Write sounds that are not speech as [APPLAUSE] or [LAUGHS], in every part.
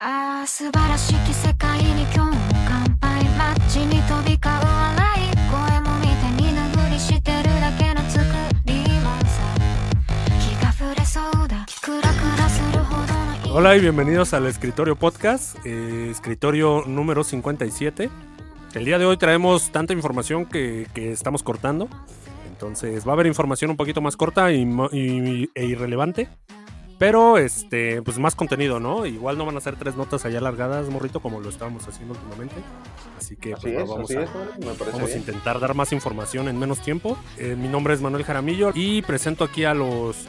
ああ素晴らしき世界に今日も乾杯マッチに飛び交う笑い声も見て見ぬふりしてるだけの作りはさ気が触れそうだクラクラするほどの Hola y bienvenidos al Escritorio Podcast, eh, escritorio número 57. El día de hoy traemos tanta información que, que estamos cortando. Entonces va a haber información un poquito más corta y, mo- y- e irrelevante. Pero este, pues más contenido, ¿no? Igual no van a ser tres notas allá alargadas, morrito, como lo estábamos haciendo últimamente. Así que Así pues, es, vamos, así a, vamos a intentar dar más información en menos tiempo. Eh, mi nombre es Manuel Jaramillo y presento aquí a los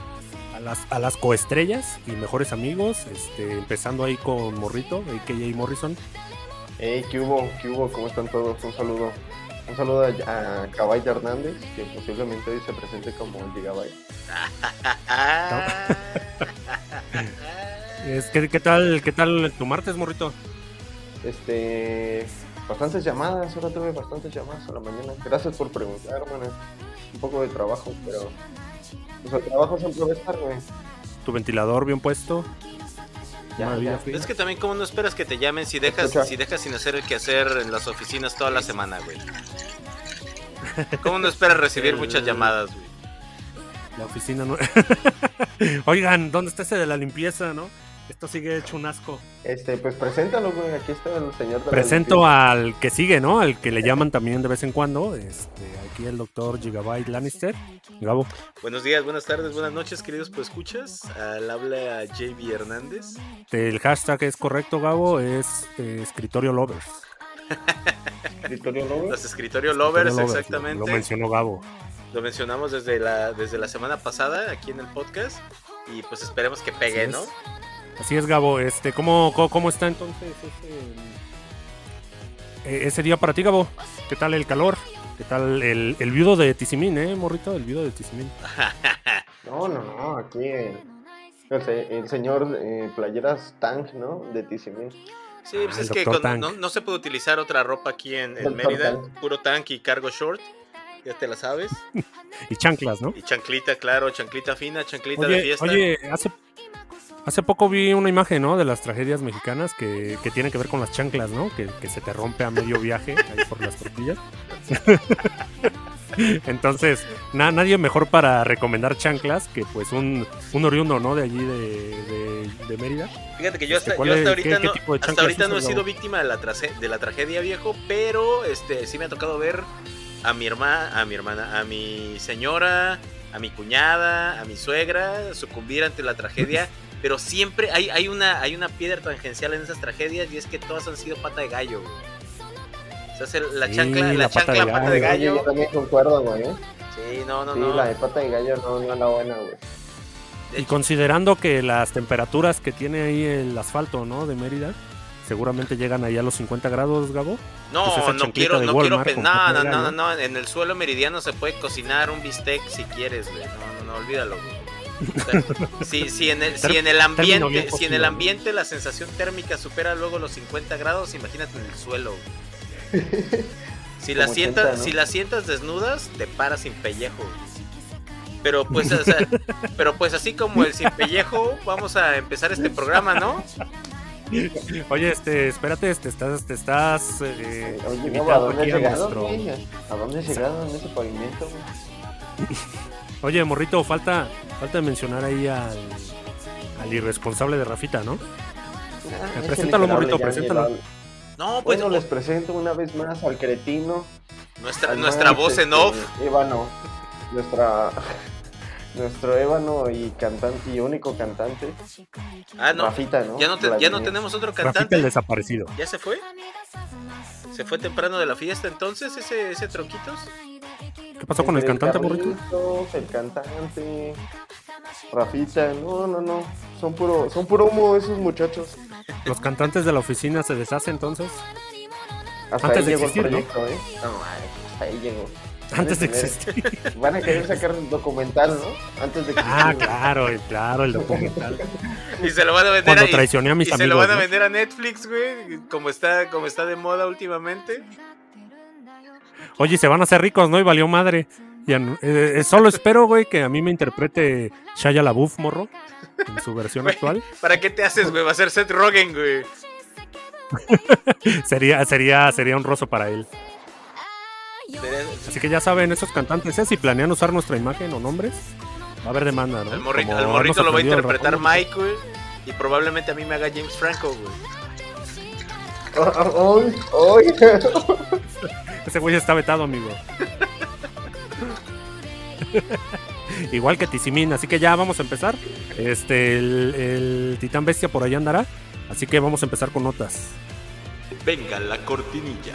a las, a las coestrellas y mejores amigos, este, empezando ahí con Morrito, AKJ Morrison. Hey, ¿qué hubo? ¿Qué hubo? ¿Cómo están todos? Un saludo. Un saludo a, a Cabay Hernández, que posiblemente hoy se presente como el Gigabyte. [LAUGHS] Es que, ¿qué tal, qué tal tu martes, Morrito? Este. Bastantes llamadas, ahora tuve bastantes llamadas a la mañana. Gracias por preguntar, hermano. Un poco de trabajo, pero. Pues el trabajo siempre va a estar, güey. Tu ventilador bien puesto. Ya, ya. Es que también como no esperas que te llamen si dejas, Escucha. si dejas sin hacer el quehacer en las oficinas toda la semana, güey. ¿Cómo no esperas recibir [LAUGHS] muchas llamadas, güey? La oficina no. [LAUGHS] Oigan, ¿dónde está ese de la limpieza, no? Esto sigue hecho un asco. Este, pues preséntalo, güey. Aquí está el señor de la Presento al que sigue, ¿no? Al que le llaman también de vez en cuando. Este, aquí el doctor Gigabyte Lannister. Gabo. Buenos días, buenas tardes, buenas noches, queridos pues escuchas. Al habla JB Hernández. El hashtag es correcto, Gabo. Es eh, escritorio lovers. Escritorio Lover. Los escritorio lovers, Escritorio lovers, exactamente. Lo, lo mencionó Gabo. Lo mencionamos desde la, desde la semana pasada aquí en el podcast. Y pues esperemos que pegue, Así ¿no? Así es, Gabo. Este, ¿cómo, cómo, cómo está entonces ese, eh, ese día para ti, Gabo? ¿Qué tal el calor? ¿Qué tal el, el viudo de Tizimín, eh, morrito? El viudo de Tizimín. [LAUGHS] No, no, no, aquí el, el se- el señor eh, Playeras Tank, ¿no? De Tizimín. Sí, pues Ah, es que con- no, no se puede utilizar otra ropa aquí en, en. Mérida. Tank. Puro tank y cargo short. Ya te la sabes. [LAUGHS] Y chanclas, ¿no? Y chanclita, claro, chanclita fina, chanclita de fiesta. oye, hace, hace poco vi una imagen, ¿no? De las tragedias mexicanas que, que tienen que ver con las chanclas, ¿no? Que, que se te rompe a medio viaje ahí por las tortillas. [LAUGHS] Entonces, na- nadie mejor para recomendar chanclas que pues un, un oriundo, ¿no? De allí de, de- de Mérida. Fíjate que yo Este, hasta, ¿cuál yo hasta ahorita, qué no, hasta ahorita no he sido víctima de la, de la tragedia viejo, pero este sí me ha tocado ver a mi hermana, a mi hermana, a mi señora, a mi cuñada, a mi suegra sucumbir ante la tragedia. [LAUGHS] Pero siempre hay, hay, una, hay una piedra tangencial en esas tragedias y es que todas han sido pata de gallo. güey. O sea, se- la Sí, chancla, la la pata de pata de gallo. yo también concuerdo, güey. ¿eh? Sí, no, no, sí, no. la de pata de gallo no, no es la buena, güey. Y considerando que las temperaturas que tiene ahí el asfalto, ¿no? De Mérida, seguramente llegan ahí a los 50 grados, Gabo. No, Pues no quiero, no quiero Walmart pe- con no, no, de no, gallo. no, en el suelo meridiano se puede cocinar un bistec si quieres, güey. No, no, no, olvídalo, güey. [LAUGHS] Si, si en el, si en el ambiente, bien si en el ¿no? ambiente la sensación térmica supera luego los 50 grados, imagínate en el suelo. [LAUGHS] Si la Como sientas, 80, ¿no? si la sientas desnudas, te paras sin pellejo. Pero pues, o sea, [LAUGHS] pero pues así como el sin pellejo, vamos a empezar este programa, ¿no? Oye, este, espérate, te estás, te estás eh, Oye, ¿a dónde has llegado, nuestro-? ¿A dónde has llegado en ese pavimento, güey? Oye, morrito, falta, falta mencionar ahí al, al irresponsable de Rafita, ¿no? Ah, es preséntalo, morrito, preséntalo. No, pues Bueno, les presento una vez más al cretino. nuestra, al nuestra voz en este, off. Ébano. Nuestra. [LAUGHS] Nuestro ébano y cantante y único cantante. Ah, no. Rafita, ¿no? Ya no, te- ya no Vladimir. tenemos otro Rafita el cantante. desaparecido. ¿Ya se fue? ¿Se fue temprano de la fiesta entonces ese, ese Troquitos? ¿Qué pasó con el cantante, morrito? Carlitos, El cantante. Rafita, no, no, no. Son puro, son puro humo esos muchachos. Los cantantes de la oficina se deshacen entonces. Hasta Antes ahí de llegó existir, el ¿no? proyecto, ¿eh? No, hasta ahí llegó. Antes de existir. [LAUGHS] Van a querer sacar un documental, ¿no? Antes de que Ah, claro, el- claro, el documental. [LAUGHS] Y se lo van a vender Cuando ahí. traicioné a mis y se lo van a ¿no? vender a Netflix, güey, como está, como está de moda últimamente. Oye, se van a hacer ricos, ¿no? Y valió madre. Eh, eh, solo espero, güey, que a mí me interprete Shaya LaBeouf, morro. en su versión actual. ¿Para qué te haces, güey? Va a ser Seth Rogen, güey. [LAUGHS] Sería, sería, sería honroso para él. Así que ya saben, esos cantantes, ¿eh? si planean usar nuestra imagen o nombres, va a haber demanda, ¿no? Al, morri- Como al morrito lo va a interpretar. Mike, güey. Y probablemente a mí me haga James Franco, güey. [LAUGHS] Ese güey está vetado, amigo. [LAUGHS] Igual que Tizimín, así que ya vamos a empezar. Este, el, el Titán Bestia por ahí andará. Así que vamos a empezar con notas. Venga, la cortinilla.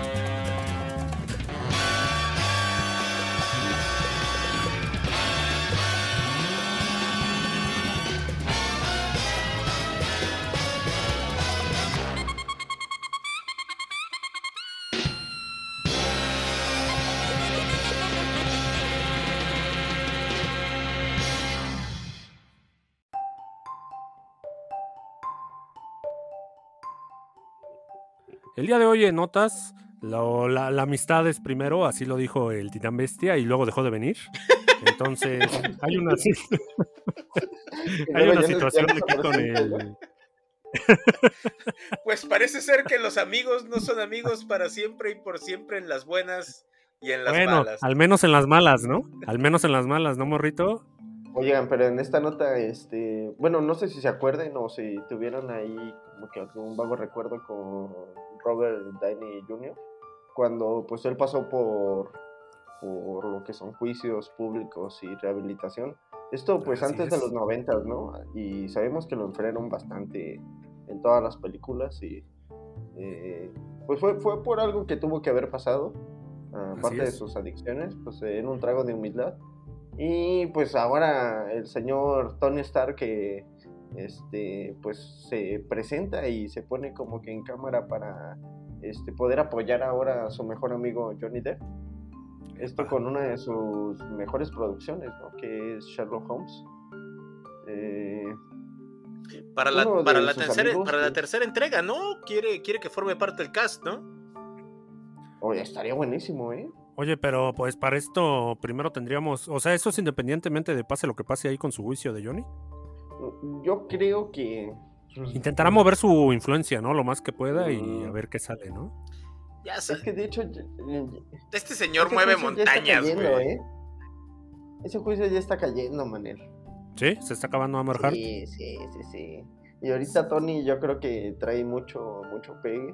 El día de hoy en notas, lo- la, la amistad es primero, así lo dijo el titán bestia, y luego dejó de venir. Entonces, [LAUGHS] hay una, [LAUGHS] hay una situación aquí con el... [LAUGHS] Pues parece ser que los amigos no son amigos para siempre y por siempre en las buenas y en las Bueno, malas. al menos en las malas, ¿no? Al menos en las malas, ¿no, morrito? Oigan, pero en esta nota, este, bueno, no sé si se acuerden o si tuvieron ahí como que algún vago recuerdo con Robert Downey Jr. cuando pues él pasó por por lo que son juicios públicos y rehabilitación. Esto pues Así antes de los noventas, ¿no? Y sabemos que lo enfriaron bastante en todas las películas y eh, pues fue, fue por algo que tuvo que haber pasado, aparte de sus adicciones, pues en un trago de humildad. Y pues ahora el señor Tony Stark que este pues se presenta y se pone como que en cámara para este poder apoyar ahora a su mejor amigo Johnny Depp. Esto con una de sus mejores producciones, ¿no? Que es Sherlock Holmes. Eh, Para la, para, la tercera, amigos, para la tercera entrega, ¿no? Quiere, quiere que forme parte del cast, ¿no? oye, estaría buenísimo, ¿eh? Oye, pero pues para esto primero tendríamos, o sea, eso es independientemente de pase lo que pase ahí con su juicio de Johnny. Yo creo que... Intentará mover su influencia, ¿no? Lo más que pueda y Mm. a ver qué sale, ¿no? Ya sa- Es que de hecho... este señor mueve montañas, cayendo, güey. ¿eh? Ese juicio ya está cayendo, Manel. ¿Sí? ¿Se está acabando Amber Heart? Sí, sí, sí, sí. Y ahorita Tony yo creo que trae mucho, mucho pegue.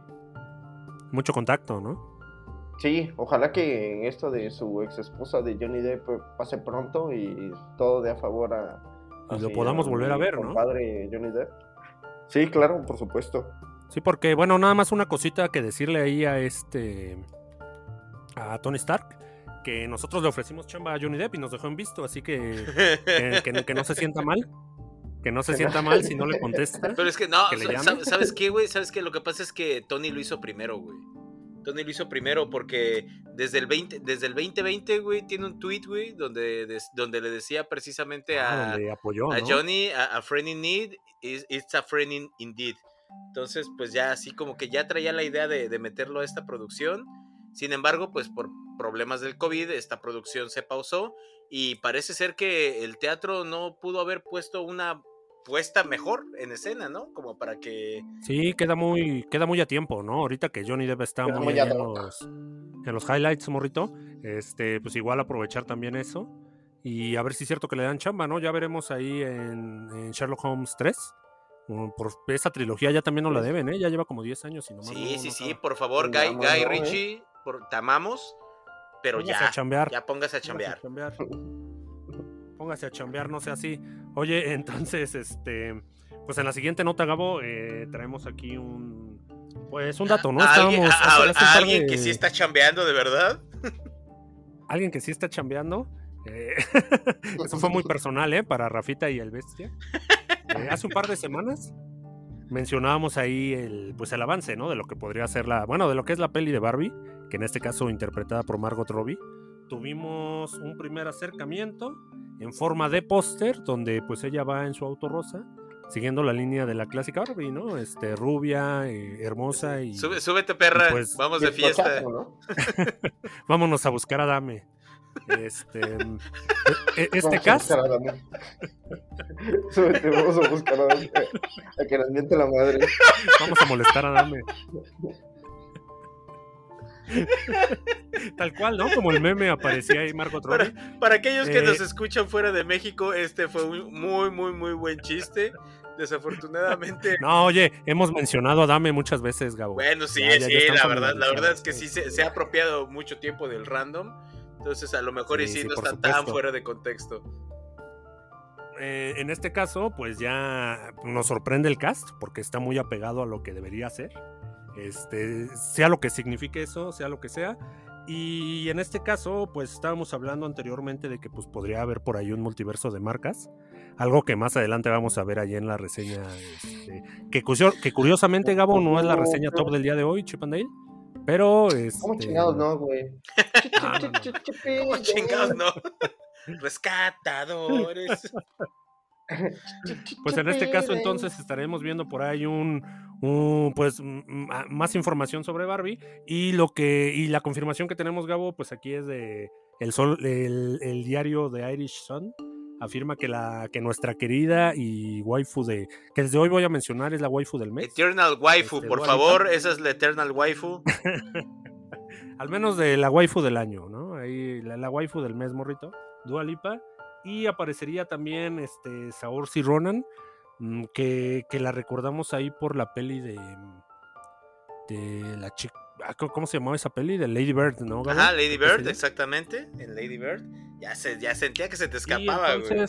Mucho contacto, ¿no? Sí, ojalá que esto de su ex esposa de Johnny Depp pase pronto y todo dé a favor a... Y lo podamos volver a ver, ¿no? compadre Johnny Depp. Sí, claro, por supuesto. Sí, porque, bueno, nada más una cosita que decirle ahí a este. a Tony Stark. Que nosotros le ofrecimos chamba a Johnny Depp y nos dejó en visto, así que que, que no- que no se sienta mal. Que no se sienta mal si no le contesta. Pero es que no, ¿Que le sa- llame? ¿sabes, ¿sabes qué, güey? ¿Sabes qué? Lo que pasa es que Tony lo hizo primero, güey. Tony lo hizo primero porque desde el 20, desde el 2020, güey, tiene un tweet, güey, donde, donde le decía precisamente Ah, a, apoyó, a ¿no? Johnny, a, a friend in need, is, it's a friend in indeed. Entonces, pues ya así como que ya traía la idea de, de meterlo a esta producción. Sin embargo, pues por problemas del COVID, esta producción se pausó y parece ser que el teatro no pudo haber puesto una puesta mejor en escena, ¿no? Como para que... Sí, queda muy, queda muy a tiempo, ¿no? Ahorita que Johnny Depp está muy, muy en, los, en los highlights, morrito. Este, pues igual aprovechar también eso. Y a ver si es cierto que le dan chamba, ¿no? Ya veremos ahí en, en Sherlock Holmes 3. Mm, Por esa trilogía ya también no la deben, ¿eh? Ya lleva como 10 años y nomás Sí, no- sí, no sí, por favor, Pues Guy, Guy ¿no, eh? Por, te amamos, pero Póngase ya, a chambear. ya póngase a Póngase chambear. a chambear. Póngase a chambear, no sea así. Oye, [LAUGHS] entonces, este, pues en la siguiente nota, Gabo, eh, traemos aquí un, Pues un dato, ¿no? ¿A alguien, Estábamos a- alguien que sí está chambeando de verdad? [LAUGHS] alguien que sí está chambeando. eh, [LAUGHS] eso fue muy personal, ¿eh? Para Rafita y el Bestia. Eh, hace un par de semanas mencionábamos ahí el, pues el avance, ¿no? De lo que podría ser la, bueno, de lo que es la peli de Barbie, que en este caso interpretada por Margot Robbie. Tuvimos un primer acercamiento en forma de póster, donde pues ella va en su auto rosa, siguiendo la línea de la clásica Barbie, ¿no? Este, rubia, eh, hermosa y Sube- súbete, perra. y pues- Vamos de fiesta. cochazo, ¿no? [LAUGHS] vámonos a buscar a Dame. Este, e- e- este Vamos a buscar a Dame. [LAUGHS] Súbete, vamos a buscar a Dame. A que nos miente la madre. Vamos a molestar a Dame. [LAUGHS] Tal cual, ¿no? Como el meme aparecía ahí Margot Robbie. Para aquellos que Eh, nos escuchan fuera de México, este fue un muy, muy, muy buen chiste. Desafortunadamente. [LAUGHS] No, oye, hemos mencionado a Dame muchas veces, Gabo. Bueno, sí, Ya, ya, ya sí, están la verdad, la verdad es que sí se, se ha apropiado mucho tiempo del random. Entonces, a lo mejor y Sí, no por está tan supuesto. fuera de contexto. Eh, en este caso, pues ya nos sorprende el cast, porque está muy apegado a lo que debería ser. Este, sea lo que signifique eso, sea lo que sea. Y en este caso, pues estábamos hablando anteriormente de que pues podría haber por ahí un multiverso de marcas. Algo que más adelante vamos a ver allí en la reseña. este, que, que curiosamente, Gabo, no es la reseña top del día de hoy, Chip and Dale. Pero este, ¿Cómo chingados no, güey? No, no, no. [LAUGHS] ¿Cómo chingados no? [LAUGHS] Rescatadores. [LAUGHS] Pues en este caso entonces estaremos viendo por ahí un, un, pues más información sobre Barbie y lo que y la confirmación que tenemos Gabo pues aquí es de el sol el, el diario de Irish Sun afirma que la que nuestra querida y waifu de que desde hoy voy a mencionar es la waifu del mes. Eternal Waifu, Este, por favor, esa es la Eternal Waifu. [LAUGHS] al menos de la waifu del año no ahí la, la waifu del mes morrito. Dua Lipa y aparecería también este Saoirse Ronan mm, que, que la recordamos ahí por la peli de de la chica ¿cómo se llamaba esa peli? de Lady Bird ¿no? Ajá, Lady Bird, exactamente. En Lady Bird. Ya, se, ya sentía que se te Y escapaba, güey.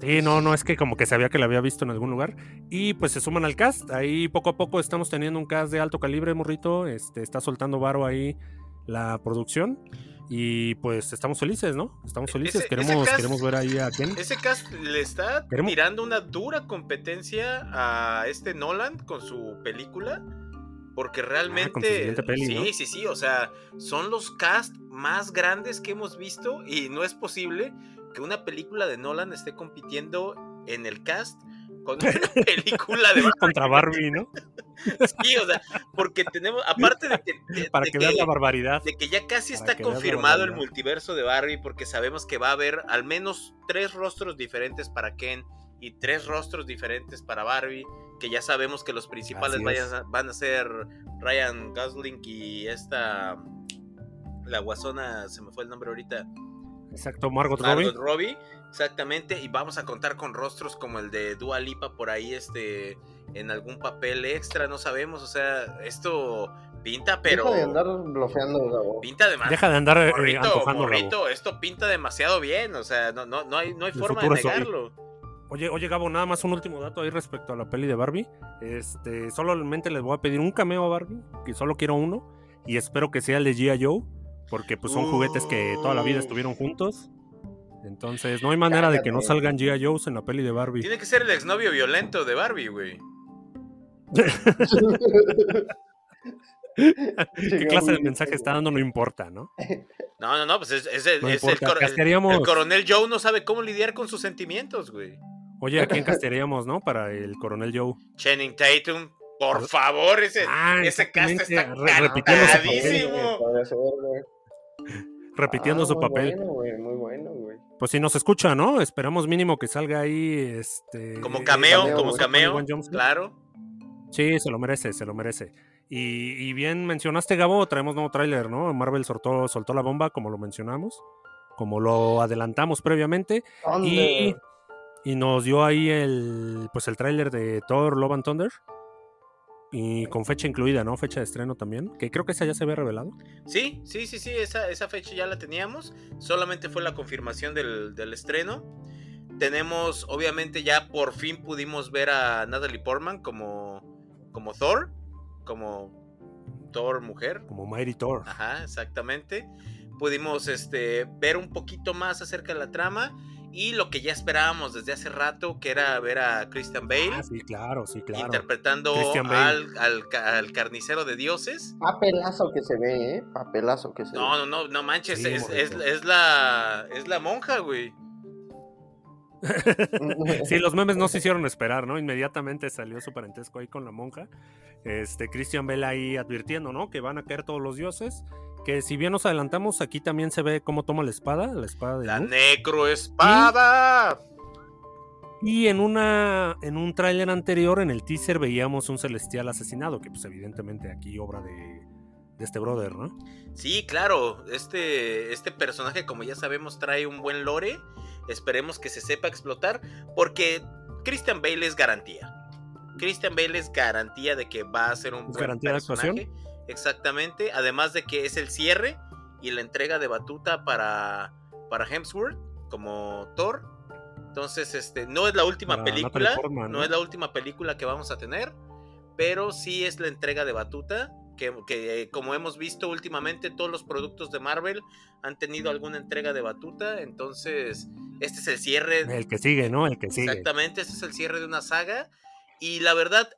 Sí, no, no, es que como que sabía que la había visto en algún lugar. Y pues se suman al cast. Ahí poco a poco estamos teniendo un cast de alto calibre, morrito. Este, está soltando varo ahí la producción. Y pues estamos felices, ¿no? Estamos E- felices. ese- ese queremos, cast- queremos ver ahí a Ken. Ese cast le está Queremos- tirando una dura competencia a este Nolan con su película. Porque realmente. Ah, peli, sí, ¿no? sí, sí. O sea, son los cast más grandes que hemos visto. Y no es posible que una película de Nolan esté compitiendo en el cast con una [LAUGHS] película de Contra Barbie, ¿no? [LAUGHS] Sí, o sea, porque tenemos. Aparte de que. de- Para de que vean la barbaridad. de que ya casi Para está que veas confirmado el multiverso de Barbie porque sabemos que va a haber al menos tres rostros diferentes para Ken y tres rostros diferentes para Barbie, que ya sabemos que los principales vayan van a ser Ryan Gosling y esta la guasona, se me fue el nombre ahorita, Exacto, Margot Robbie. Margot Robbie, exactamente, y vamos a contar con rostros como el de Dua Lipa por ahí este en algún papel extra, no sabemos, o sea, esto pinta pero Deja de andar blofeando, Gabo. pinta de más Deja de andar eh, Morrito, morrito, esto pinta demasiado bien, o sea, no, no, no hay, no hay forma de negarlo. Oye, oye, Gabo, nada más un último dato ahí respecto a la peli de Barbie. Este, solamente les voy a pedir un cameo a Barbie, que solo quiero uno, y espero que sea el de G.I. Joe, porque pues son juguetes que toda la vida estuvieron juntos. Entonces, no hay manera de que no salgan G.I. Joes en la peli de Barbie. Tiene que ser el exnovio violento de Barbie, güey. ¿Qué clase de mensaje está dando? No importa, ¿no? No, no, no, pues es, es el, No es el importa. cor- el- Castearíamos- el coronel Joe no sabe cómo lidiar con sus sentimientos, güey. Oye, ¿a quién castearíamos, no? Para el coronel Joe. Channing Tatum, por favor, ese, Ah, ese cast está cantadísimo. Repitiendo Ah, su muy papel. Bueno, güey, muy bueno, güey. Pues si nos escucha, ¿no? Esperamos mínimo que salga ahí, este... Como cameo, cameo, como cameo, claro. Sí, se lo merece, se lo merece. Y, y bien mencionaste, Gabo, traemos nuevo tráiler, ¿no? Marvel soltó, soltó la bomba, como lo mencionamos, como lo adelantamos previamente, y, y nos dio ahí el, pues el tráiler de Thor, Love and Thunder, y con fecha incluida, ¿no? Fecha de estreno también, que creo que esa ya se había revelado. Sí, sí, sí, sí, esa, esa fecha ya la teníamos. Solamente fue la confirmación del, del estreno. Tenemos, obviamente, ya por fin pudimos ver a Natalie Portman como, como Thor. como Thor mujer. Como Mighty Thor. Ajá, exactamente. Pudimos este, ver un poquito más acerca de la trama y lo que ya esperábamos desde hace rato, que era ver a Christian Bale Ah, sí, claro, sí, claro. interpretando al, al ca- al carnicero de dioses. Papelazo que se ve, ¿eh? Papelazo que se No, no, no, no manches, Sí, es, es- la, es la monja, güey. ve. [LAUGHS] Sí, los memes no se hicieron esperar, ¿no? Inmediatamente salió su parentesco ahí con la monja. Este, Christian Bale ahí advirtiendo, ¿no? Que van a caer todos los dioses. Que si bien nos adelantamos, aquí también se ve cómo toma la espada, la espada de La luz. necroespada. Y en una en un tráiler anterior, en el teaser, veíamos un celestial asesinado, que pues evidentemente aquí obra de, de este brother, ¿no? Sí, claro, este, este personaje, como ya sabemos, trae un buen lore. Esperemos que se sepa explotar, porque Christian Bale es garantía. Christian Bale es garantía de que va a ser un ¿Es buen garantía de actuación? Exactamente, además de que es el cierre y la entrega de batuta para, para Hemsworth como Thor. Entonces, este, no es la última película, ¿no? es la última película que vamos a tener, pero sí es la entrega de batuta, que, que, eh, como hemos visto últimamente, todos los productos de Marvel han tenido alguna entrega de batuta, entonces este es el cierre, El que sigue, ¿no? El que sigue. exactamente, este es el cierre de una saga, y la verdad,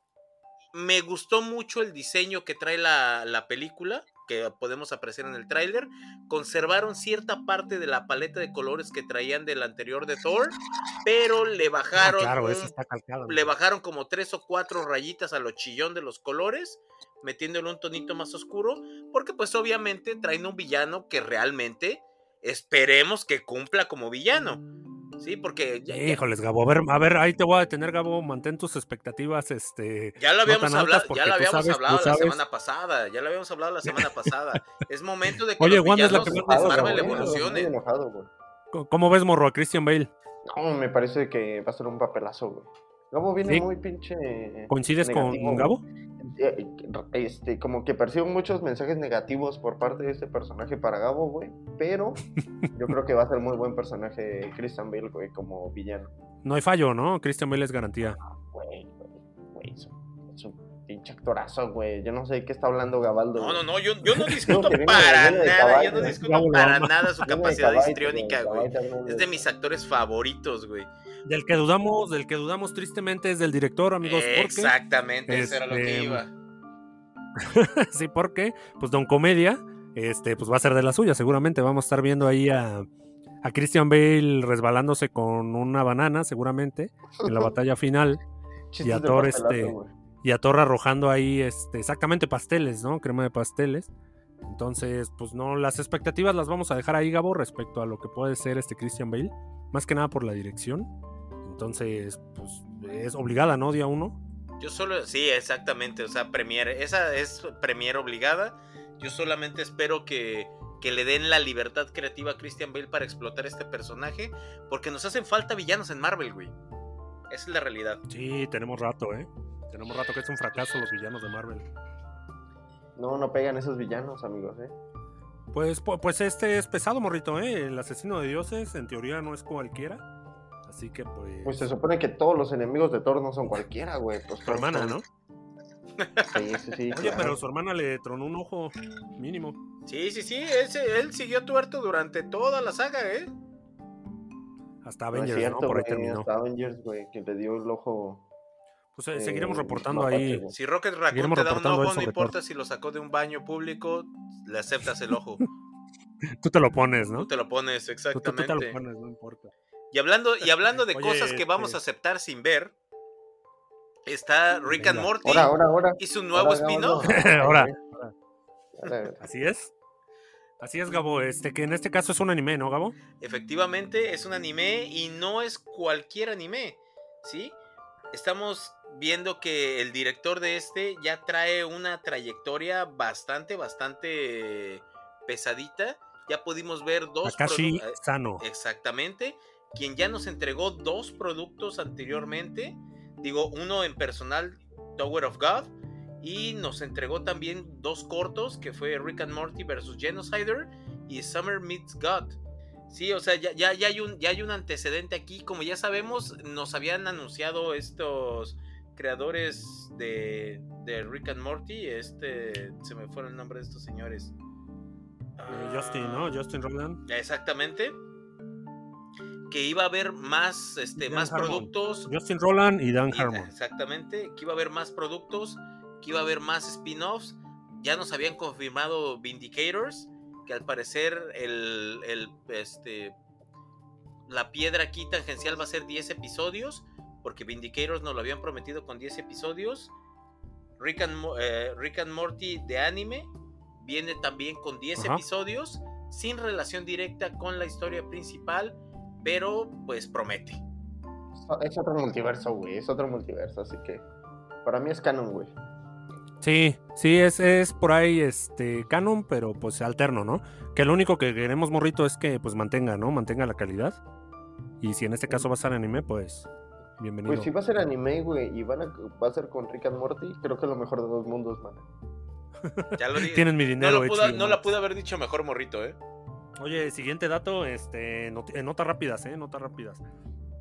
me gustó mucho el diseño que trae la, la película, que podemos apreciar en el tráiler, conservaron cierta parte de la paleta de colores que traían del anterior de Thor, pero le Ah, bajaron claro, un eso está calcado. le bajaron como tres o cuatro rayitas a lo chillón de los colores, metiéndole un tonito más oscuro, porque pues obviamente traen un villano que realmente esperemos que cumpla como villano. Sí, porque ya, Híjoles, Gabo. A ver, a ver, ahí te voy a detener, Gabo. Mantén tus expectativas, este. ya lo habíamos hablado, ya lo habíamos sabes- hablado la sabes- semana pasada, ya lo habíamos hablado la semana pasada. Es momento de que Oye, los Wanda es la que Marvel enojado, güey. ¿Cómo- ¿Cómo ves, morro, a Christian Bale? No, me parece que va a ser un papelazo, güey. Gabo viene Sí. muy pinche. ¿Coincides con Gabo? Eh, Este, como que percibo muchos mensajes negativos por parte de este personaje para Gabo, güey. Pero [LAUGHS] yo creo que va a ser muy buen personaje Christian Bale, güey, como villano. No hay fallo, ¿no? Christian Bale es garantía. Güey, güey, güey, es un, es un pinche actorazo, güey. Yo no sé qué está hablando Gabaldo. No, no, no, yo, yo no [LAUGHS] discuto para de nada, yo no ¿eh? discuto para nada su de capacidad caballo, histriónica, güey, Es de mis actores favoritos, güey. Del que dudamos, del que dudamos tristemente es del director, amigos. Exactamente, eso era lo que Este, iba. [LAUGHS] sí, porque, pues Don Comedia, este, pues va a ser de la suya, seguramente. Vamos a estar viendo ahí a, a Christian Bale resbalándose con una banana, seguramente, en la [LAUGHS] batalla final. Y a Thor, este. Y a Thor arrojando ahí, este, exactamente pasteles, ¿no? Crema de pasteles. Entonces, pues no, las expectativas las vamos a dejar ahí, Gabo, respecto a lo que puede ser este Christian Bale. Más que nada por la dirección. Entonces, pues es obligada, ¿no? Día uno. Yo solo, sí, exactamente, o sea, Premiere, esa es Premiere obligada. Yo solamente espero que, que le den la libertad creativa a Christian Bale para explotar este personaje, porque nos hacen falta villanos en Marvel, güey. Esa es la realidad. Sí, tenemos rato, ¿eh? Tenemos rato que es un fracaso los villanos de Marvel. No, no pegan esos villanos, amigos, ¿eh? Pues, pu- pues este es pesado, morrito, ¿eh? El asesino de dioses, en teoría, no es cualquiera. Así que, pues. Pues se supone que todos los enemigos de Thor no son cualquiera, güey. Pues su hermana, son- ¿no? Sí, sí, sí. Oye, claro. pero su hermana le tronó un ojo mínimo. Sí, sí, sí, ese- él siguió tuerto durante toda la saga, ¿eh? Hasta No es Avengers, ¿no? Por ahí güey, terminó. hasta Avengers, güey, que le dio el ojo. Pues eh, eh, seguiremos reportando ahí. Si Rocket Raccoon te da un ojo, no importa si lo sacó de un baño público, le aceptas el ojo. [LAUGHS] Tú te lo pones, ¿no? Tú te lo pones, Tú, tú- tú te exactamente. lo pones, no importa. Y hablando, y hablando de [LAUGHS] Oye, cosas que vamos este- a aceptar sin ver, está Rick and. Morty Ahora, ahora, ahora. y su nuevo spin-off. [LAUGHS] Ahora. Así es. Así es, Gabo. Este, que en este caso es un anime, ¿no, Gabo? Efectivamente, es un anime y no es cualquier anime, ¿sí? Estamos viendo que el director de este ya trae una trayectoria bastante, bastante pesadita. Ya pudimos ver dos Takashi eh, Sano. Exactamente. Quien ya nos entregó dos productos anteriormente. Digo, uno en personal, Tower of God. Y nos entregó también dos cortos, que fue Rick and Morty versus Genocider y Summer Meets God. Sí, o sea, ya, ya, ya hay un, ya hay un antecedente aquí. Como ya sabemos, nos habían anunciado estos creadores de, de Rick and Morty, este, se me fue el nombre de estos señores. Eh, Justin, ¿no? Ah, Justin Roland. Exactamente. Que iba a haber más, este, Dan más Harmon. productos. Justin Roland y Dan Harmon. Exactamente. Que iba a haber más productos. Que iba a haber más spin-offs. Ya nos habían confirmado Vindicators. Que al parecer el, el, este, la piedra aquí tangencial va a ser 10 episodios. Porque Vindicators nos lo habían prometido con 10 episodios. Rick and, eh, Rick and Morty de anime viene también con 10 Ajá. episodios. Sin relación directa con la historia principal. Pero pues promete. Es otro multiverso, güey. Es otro multiverso, así que. Para mí es canon, güey. Sí, sí, es, es por ahí este canon, pero pues alterno, ¿no? Que lo único que queremos, morrito, es que pues mantenga, ¿no? Mantenga la calidad. Y si en este caso va a ser anime, pues bienvenido. Pues si va a ser anime, güey, y van a, va a ser con Rick and Morty, creo que es lo mejor de dos mundos, man. Ya lo [LAUGHS] dije. Tienen mi No, dinero. lo pudo- HBO no la pude haber dicho mejor, morrito, ¿eh? Oye, siguiente dato, este, not- eh, notas rápidas, ¿eh? Notas rápidas.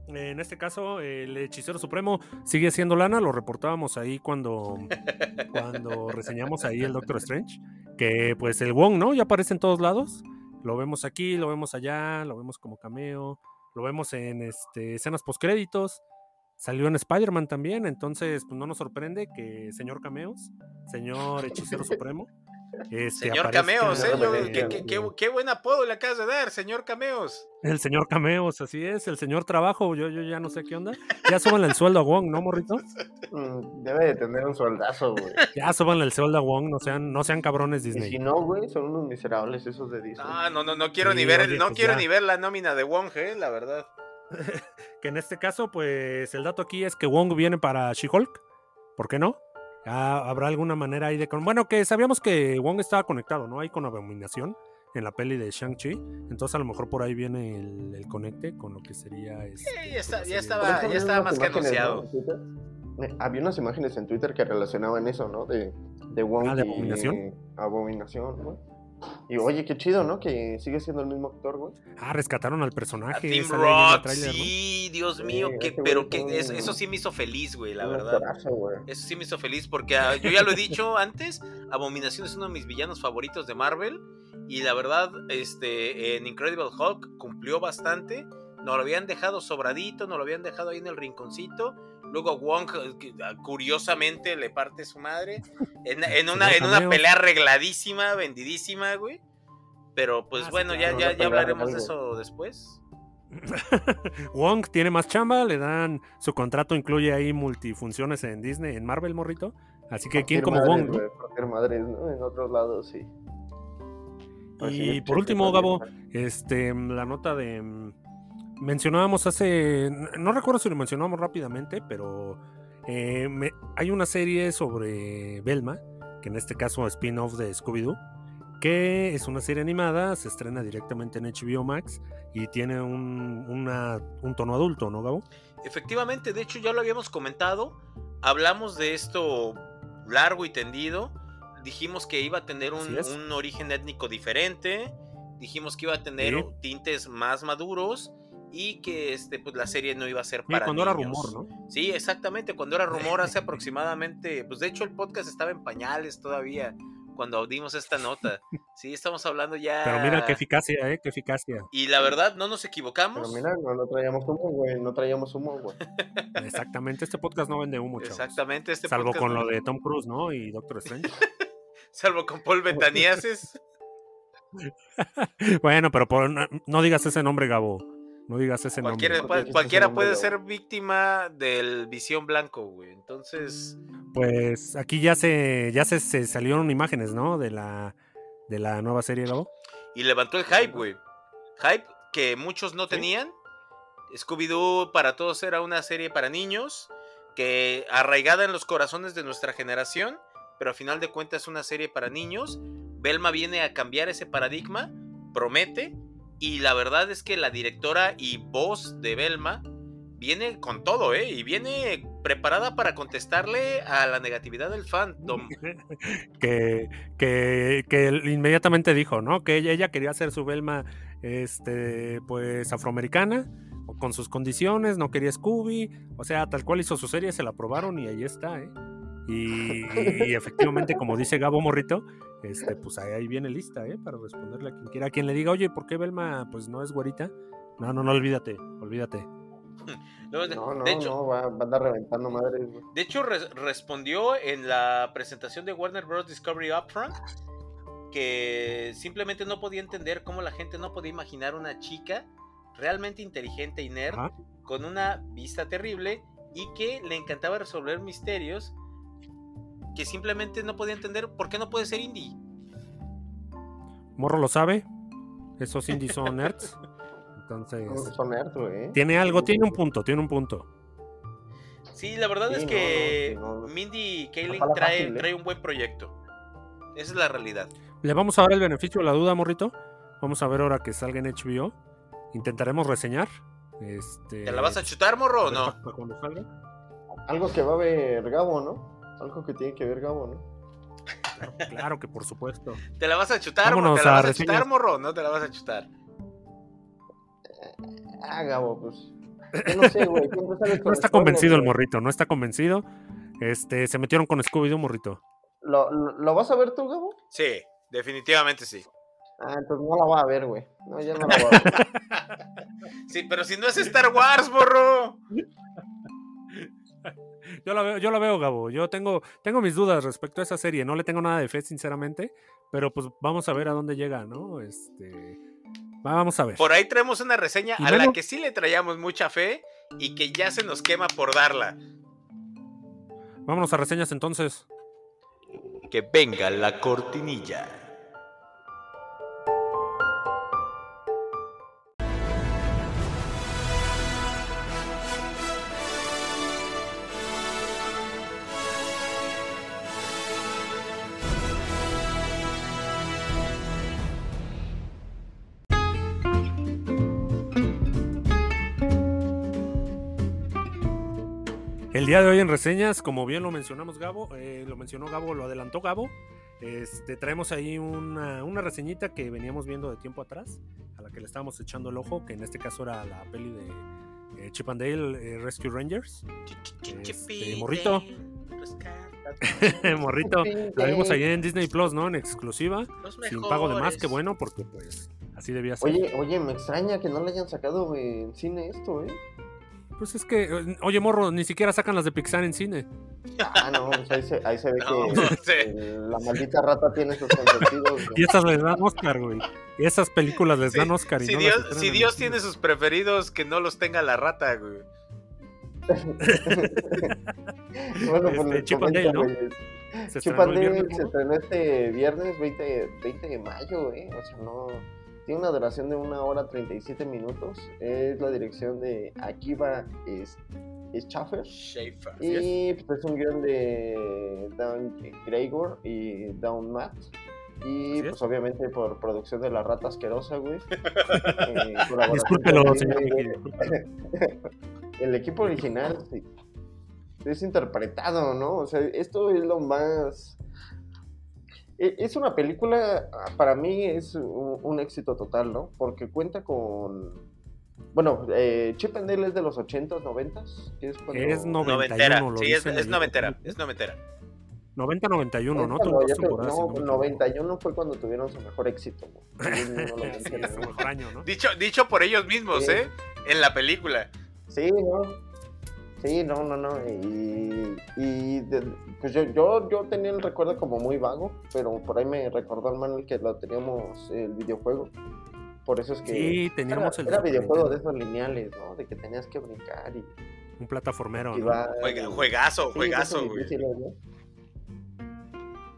En este caso, el hechicero supremo sigue siendo lana, lo reportábamos ahí cuando, [LAUGHS] cuando reseñamos ahí el Doctor Strange, que pues el Wong, ¿no? Ya aparece en todos lados, lo vemos aquí, lo vemos allá, lo vemos como cameo, lo vemos en este, escenas postcréditos, salió en Spider-Man también, entonces pues no nos sorprende que señor cameos, señor hechicero [LAUGHS] supremo, este, Señor Cameos, ¿eh? Yo- qué, qué- qué- qué buen apodo le acabas de dar, señor Cameos. El señor Cameos, así es, el señor Trabajo, yo, yo ya no sé qué onda. Ya súbanle el sueldo a Wong, ¿no, morrito? Mm, debe de tener un soldazo, güey. Ya súbanle el sueldo a Wong, no sean, no sean cabrones Y Disney. si no, güey, son unos miserables esos de Disney. Ah, no, no, no quiero Sí, ni ver, oye, no pues quiero ya. ni ver la nómina de Wong, ¿eh? La verdad. [LAUGHS] Que en este caso, pues el dato aquí es que Wong viene para She-Hulk. ¿Por qué no? Ah, ¿Habrá alguna manera ahí de... con- Bueno, que sabíamos que Wong estaba conectado, ¿no? Ahí con Abominación en la peli de Shang-Chi. Entonces a lo mejor por ahí viene el, el conecte con lo que sería... este, Eh, ya pues, está- ya estaba- ya había estaba unas más que imágenes, ¿no? anunciado. en Twitter. Eh, Había unas imágenes en Twitter que relacionaban eso, ¿no? De, de Wong Ah, ¿de y- Abominación? Abominación, ¿no? Y oye, qué chido, ¿no? Que sigue siendo el mismo actor, güey. Ah, rescataron al A personaje. Tim en el Roth, sí, Dios Sí, mío, que, pero que eso, sí me hizo feliz, güey, la Un verdad. actorazo, güey. Eso sí me hizo feliz porque ah, yo ya lo he dicho [LAUGHS] antes, Abominación es uno de mis villanos favoritos de Marvel y la verdad, este, en Incredible Hulk cumplió bastante, nos lo habían dejado sobradito, nos lo habían dejado ahí en el rinconcito, luego Wong ah, curiosamente le parte su madre en, [LAUGHS] en una, en una pelea arregladísima, vendidísima, güey. Pero pues Ah, sí, bueno, claro, ya, ya, ya hablaremos de eso después. [LAUGHS] Wong tiene más chamba, le dan su contrato incluye ahí multifunciones en Disney, en Marvel, morrito. Así que quién como Wong. En otros lados, sí. Pues sí, Y por último, Gabo, este, la nota de mm, mencionábamos hace, no recuerdo si lo mencionamos rápidamente, pero eh, me- hay una serie sobre Velma, que en este caso es spin-off de Scooby-Doo, que es una serie animada, se estrena directamente en HBO Max y tiene un, una- un tono adulto, ¿no, Gabo? Efectivamente, de hecho ya lo habíamos comentado, hablamos de esto largo y tendido, dijimos que iba a tener un, origen étnico diferente, dijimos que iba a tener Sí. tintes más maduros y que este, pues, la serie no iba a ser Sí, para cuando era rumor, ¿no? Sí, exactamente, cuando era rumor hace [LAUGHS] aproximadamente, pues de hecho el podcast estaba en pañales todavía cuando dimos esta nota. Sí, estamos hablando ya... Pero mira qué eficacia, ¿eh? Qué eficacia. Y la verdad, no nos equivocamos. Pero mira, no, no traíamos humo, güey. No traíamos humo, güey. [LAUGHS] Exactamente, este podcast no vende humo, chavos. Exactamente, este Salvo podcast con no- lo de Tom Cruise, ¿no? Y Doctor Strange. [LAUGHS] Salvo con Paul Betaníases. bueno, pero por- no, no digas ese nombre, Gabo. No digas ese Cualquiera, nombre. ¿Por qué puede- dijiste cualquiera nombre, puede Gabo? ser víctima del visión blanco, güey. Entonces, Pues aquí ya se ya se, se salieron imágenes, ¿no? De la de la nueva serie, Gabo. y levantó el hype, güey. Hype que muchos no Sí. tenían. Scooby-Doo para todos era una serie para niños, que arraigada en los corazones de nuestra generación, pero a final de cuentas es una serie para niños. Velma viene a cambiar ese paradigma, promete, y la verdad es que la directora y voz de Velma viene con todo, ¿eh? Y viene preparada para contestarle a la negatividad del fandom. [LAUGHS] que, que, que inmediatamente dijo, ¿no? Que ella, quería hacer su Velma, este, pues afroamericana, con sus condiciones, no quería Scooby, o sea, tal cual hizo su serie, se la aprobaron y ahí está, ¿eh? Y efectivamente, como dice Gabo Morrito, este, pues ahí, ahí viene lista, ¿eh? Para responderle a quien quiera. A quien le diga, oye, ¿por qué Belma pues no es güerita? No, no, no, olvídate, olvídate. [LAUGHS] No, de, No, no, de hecho, no, va, va a andar reventando madres, de hecho re- respondió en la presentación de Warner Bros. Discovery Upfront que simplemente no podía entender cómo la gente no podía imaginar una chica realmente inteligente y nerd Ajá. con una vista terrible y que le encantaba resolver misterios que simplemente no podía entender por qué no puede ser indie. Morro lo sabe. Esos indies son nerds. [LAUGHS] Entonces, Son nerds, güey. tiene algo, tiene un punto, tiene un punto. Sí, la verdad Sí, es que no, no. Mindy Kaling trae, fácil, ¿eh? trae un buen proyecto. Esa es la realidad. Le vamos a dar el beneficio de la duda, morrito. Vamos a ver ahora que salga en HBO. Intentaremos reseñar. Este, ¿Te la vas a chutar, morro, o no? cuando salga. Algo que va a ver Gabo, ¿no? Algo que tiene que ver Gabo, ¿no? Claro, claro que por supuesto. [LAUGHS] ¿Te la vas a chutar, morro? Vámonos ¿Te la a vas a chutar, morro? No te la vas a chutar. Ah, Gabo, pues. Yo no sé, güey. No [LAUGHS] está convencido el morrito, no está convencido. Este, se metieron con Scooby-Doo, morrito. ¿Lo, lo, lo vas a ver tú, Gabo? Sí, definitivamente sí. Ah, entonces no la va a ver, güey. No, ya no la va a [LAUGHS] ver. Sí, pero si no es Star Wars, morro. Yo la veo, yo la veo, Gabo. Yo tengo, tengo mis dudas respecto a esa serie. No le tengo nada de fe, sinceramente. Pero pues vamos a ver a dónde llega, ¿no? Este. va- Vamos a ver. Por ahí traemos una reseña a la que sí le traíamos mucha fe y que ya se nos quema por darla. Vámonos a reseñas entonces. Que venga la cortinilla. Día de hoy en reseñas, como bien lo mencionamos Gabo, eh, lo mencionó Gabo, lo adelantó Gabo. Este, traemos ahí una, una reseñita que veníamos viendo de tiempo atrás, a la que le estábamos echando el ojo, que en este caso era la peli de eh, Chip and Dale eh, Rescue Rangers. Este, morrito. [LAUGHS] Morrito, la vimos ahí en Disney Plus, ¿no? En exclusiva, sin pago de más, que bueno, porque pues así debía ser. Oye, oye, me extraña que no le hayan sacado en cine esto, ¿eh? Pues es que, eh, oye, morro, ni siquiera sacan las de Pixar en cine. Ah, no, pues ahí se, ahí se ve No, [LAUGHS] que no sé. la maldita rata tiene sus consentidos. Y esas les dan Oscar, güey. Y esas películas les Sí, dan Oscar. Y Si Dios, si tiene sus preferidos, que no los tenga la rata, güey. [LAUGHS] bueno, Este, pues comento, Dale, ¿no? Se estrenó el viernes, se estrenó este viernes 20, 20 de mayo, ¿eh? O sea, no... Tiene una duración de una hora 37 minutos. Es la dirección de Akiva Es- Schaffer. Schaefer. Y pues, es un guion de Dan Gregor y Down Matt. Y pues es. obviamente por producción de la rata asquerosa, güey. [LAUGHS] Eh, [LAUGHS] Discúlpelo, señor. [LAUGHS] El equipo original sí, es interpretado, ¿no? O sea, esto es lo más... e- Es una película, ah, para mí es un, un éxito total, ¿no? Porque cuenta con... Bueno, eh, Chip and Dale es de los 80s, 90s. Que es, cuando... Es 91, Noventera. lo Sí, es, es noventera. Es noventera. 90-91, ¿no? Ya te- no, no me equivoco. 91 fue cuando tuvieron su mejor éxito. [LAUGHS] Sí, su ¿no? mejor año, ¿no? Dicho, dicho por ellos mismos, Sí. ¿eh? En la película. Sí, no. Sí, no, no, no. Y, y de- pues yo, yo, yo tenía el recuerdo como muy vago, pero por ahí me recordó el Manuel que lo teníamos el videojuego. Por eso es que Sí, teníamos era, el era videojuego de esos lineales, ¿no? De que tenías que brincar y Un plataformero, juegazo, Sí, juegazo, güey.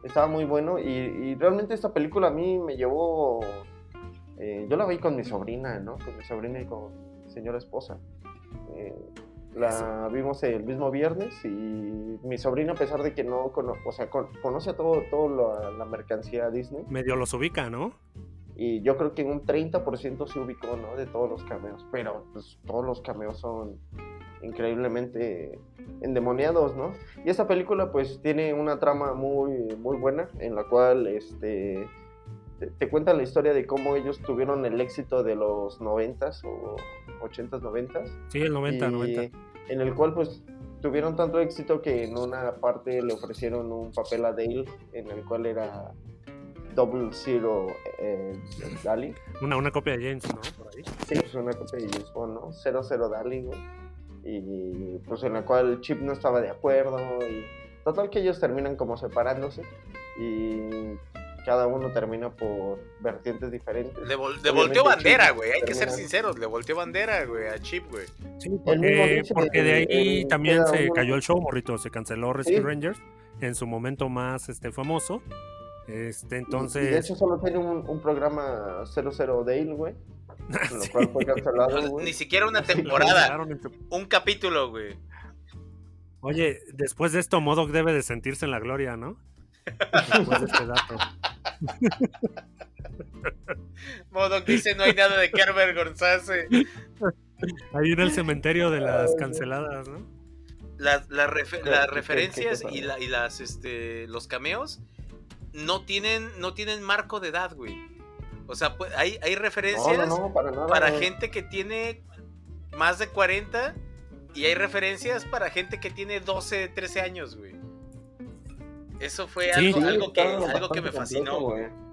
Estaba muy bueno y, y realmente esta película a mí me llevó... eh, yo la vi con mi sobrina, ¿no? Con mi sobrina y con mi señora esposa. Eh, la vimos el mismo viernes y mi sobrina, a pesar de que no cono o sea, con- conoce a todo, todo la, la mercancía Disney, Medio los ubica, ¿no? y yo creo que un 30% se ubicó, ¿no? De todos los cameos, pero pues todos los cameos son increíblemente endemoniados, ¿no? Y esta película pues tiene una trama muy, muy buena en la cual este, te, te cuenta la historia de cómo ellos tuvieron el éxito de los 90s o 80s, 90s. Sí, el 90, y 90. En el cual pues tuvieron tanto éxito que en una parte le ofrecieron un papel a Dale en el cual era Double Zero eh, Dali. Una, una copia de James, ¿no? Por ahí. Sí, pues una copia de James Bond, ¿no? 00 Dali, güey. Y pues en la cual Chip no estaba de acuerdo y total que ellos terminan como separándose y cada uno termina por vertientes diferentes. Le, vol- le Obviamente volteó bandera, güey. Hay que ser sinceros. Le volteó bandera, güey, a Chip, güey. Sí, porque, porque de ahí también se uno- cayó el show, morrito. Se canceló Rescue Sí. Rangers en su momento más este, famoso. Este, entonces. Y de hecho solo tiene un, un programa 00 Dale, güey. Con [LAUGHS] lo Sí. cual fue cancelado, No, güey. Ni siquiera una temporada. Un capítulo, güey. Oye, después de esto, Modoc debe de sentirse en la gloria, ¿no? Después de este dato. [LAUGHS] Modoc dice no hay nada de qué avergonzarse. Ahí en el cementerio de las canceladas, ¿no? Las, las refe- ¿Qué- las qué- referencias qué y, la- y las este los cameos no tienen no tienen marco de edad, güey. O sea, pues, hay, hay referencias no, no, para nada. para gente que tiene más de 40 y hay referencias para gente que tiene 12, 13 años, güey. Eso fue Sí. algo, Sí, algo, que, algo que me fascinó, completo, güey.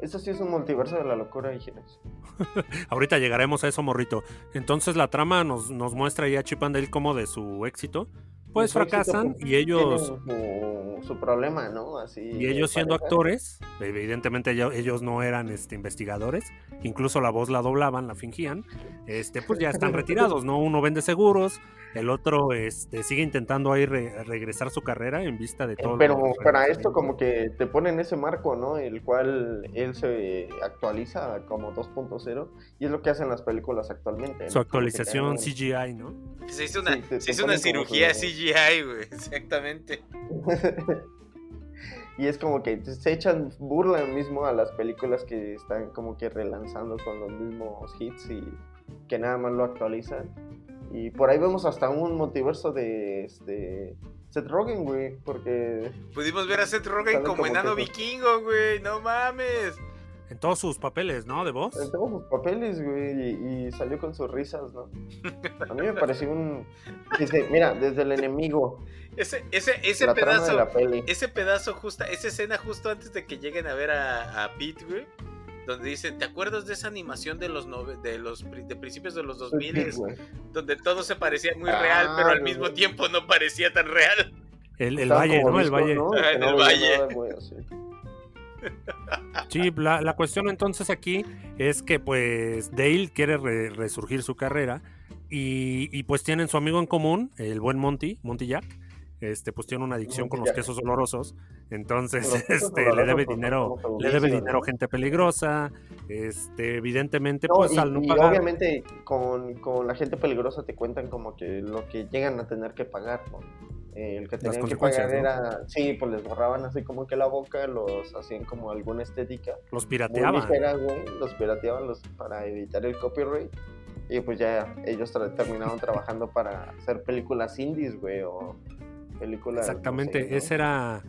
Eso sí es un multiverso de la locura, Higgins. [LAUGHS] Ahorita llegaremos a eso, morrito. Entonces la trama nos, nos muestra ahí a Chip and Dale como de su éxito. Pues Su fracasan y ellos... Tienen su, su problema, ¿no? Así. Y ellos siendo pareja. actores, evidentemente ello- ellos no eran este, investigadores, incluso la voz la doblaban, la fingían, este, pues ya están [LAUGHS] retirados, ¿no? Uno vende seguros, el otro este, sigue intentando ahí re- regresar su carrera en vista de todo. lo Pero para esto como que te ponen ese marco, ¿no? El cual él se actualiza como 2.0 y es lo que hacen las películas actualmente. ¿no? Su actualización CGI, ¿no? Se hizo una, Sí, te- se te hizo una ponen como cirugía su- CGI, güey. [LAUGHS] Exactamente. [LAUGHS] y es como que se echan burla mismo a las películas que están como que relanzando con los mismos hits y que nada más lo actualizan. Y por ahí vemos hasta un multiverso de este Seth Rogen, güey, porque Pudimos ver a Seth Rogen como como enano que- vikingo, güey. No mames. En todos sus papeles, ¿no? De voz. en todos sus papeles, güey, y, y salió con sus risas, ¿no? A mí me [LAUGHS] pareció un... Mira, desde el enemigo, Ese, ese, ese la trama de pedazo. la peli. Ese pedazo justo, esa escena justo antes de que lleguen a ver a, a Pete, güey. Donde dicen, ¿te acuerdas de esa animación de los nove- de los pri- de principios de los 2000 güey. donde todo se parecía muy Ah, real, pero al mismo tiempo no parecía tan real? El, valle, ¿no? El valle. Ah, en el valle. Sí, la, la cuestión entonces aquí es que pues Dale quiere re- resurgir su carrera y, y, pues tienen su amigo en común, el buen Monty, Monty Jack, este pues tiene una adicción con los quesos olorosos, entonces quesos este le debe dinero, le debe dinero a gente peligrosa, este evidentemente No, pues y, al no y pagar obviamente con, con la gente peligrosa te cuentan como que lo que llegan a tener que pagar, ¿no? Eh, el que tenían que pagar ¿no? era, sí, pues les borraban así como que la boca, los hacían como alguna estética los pirateaban. ligera, güey, los pirateaban los, para evitar el copyright y pues ya ellos tra- terminaron trabajando para hacer películas indies, güey, o películas... no Exactamente, sé, ¿no? ese era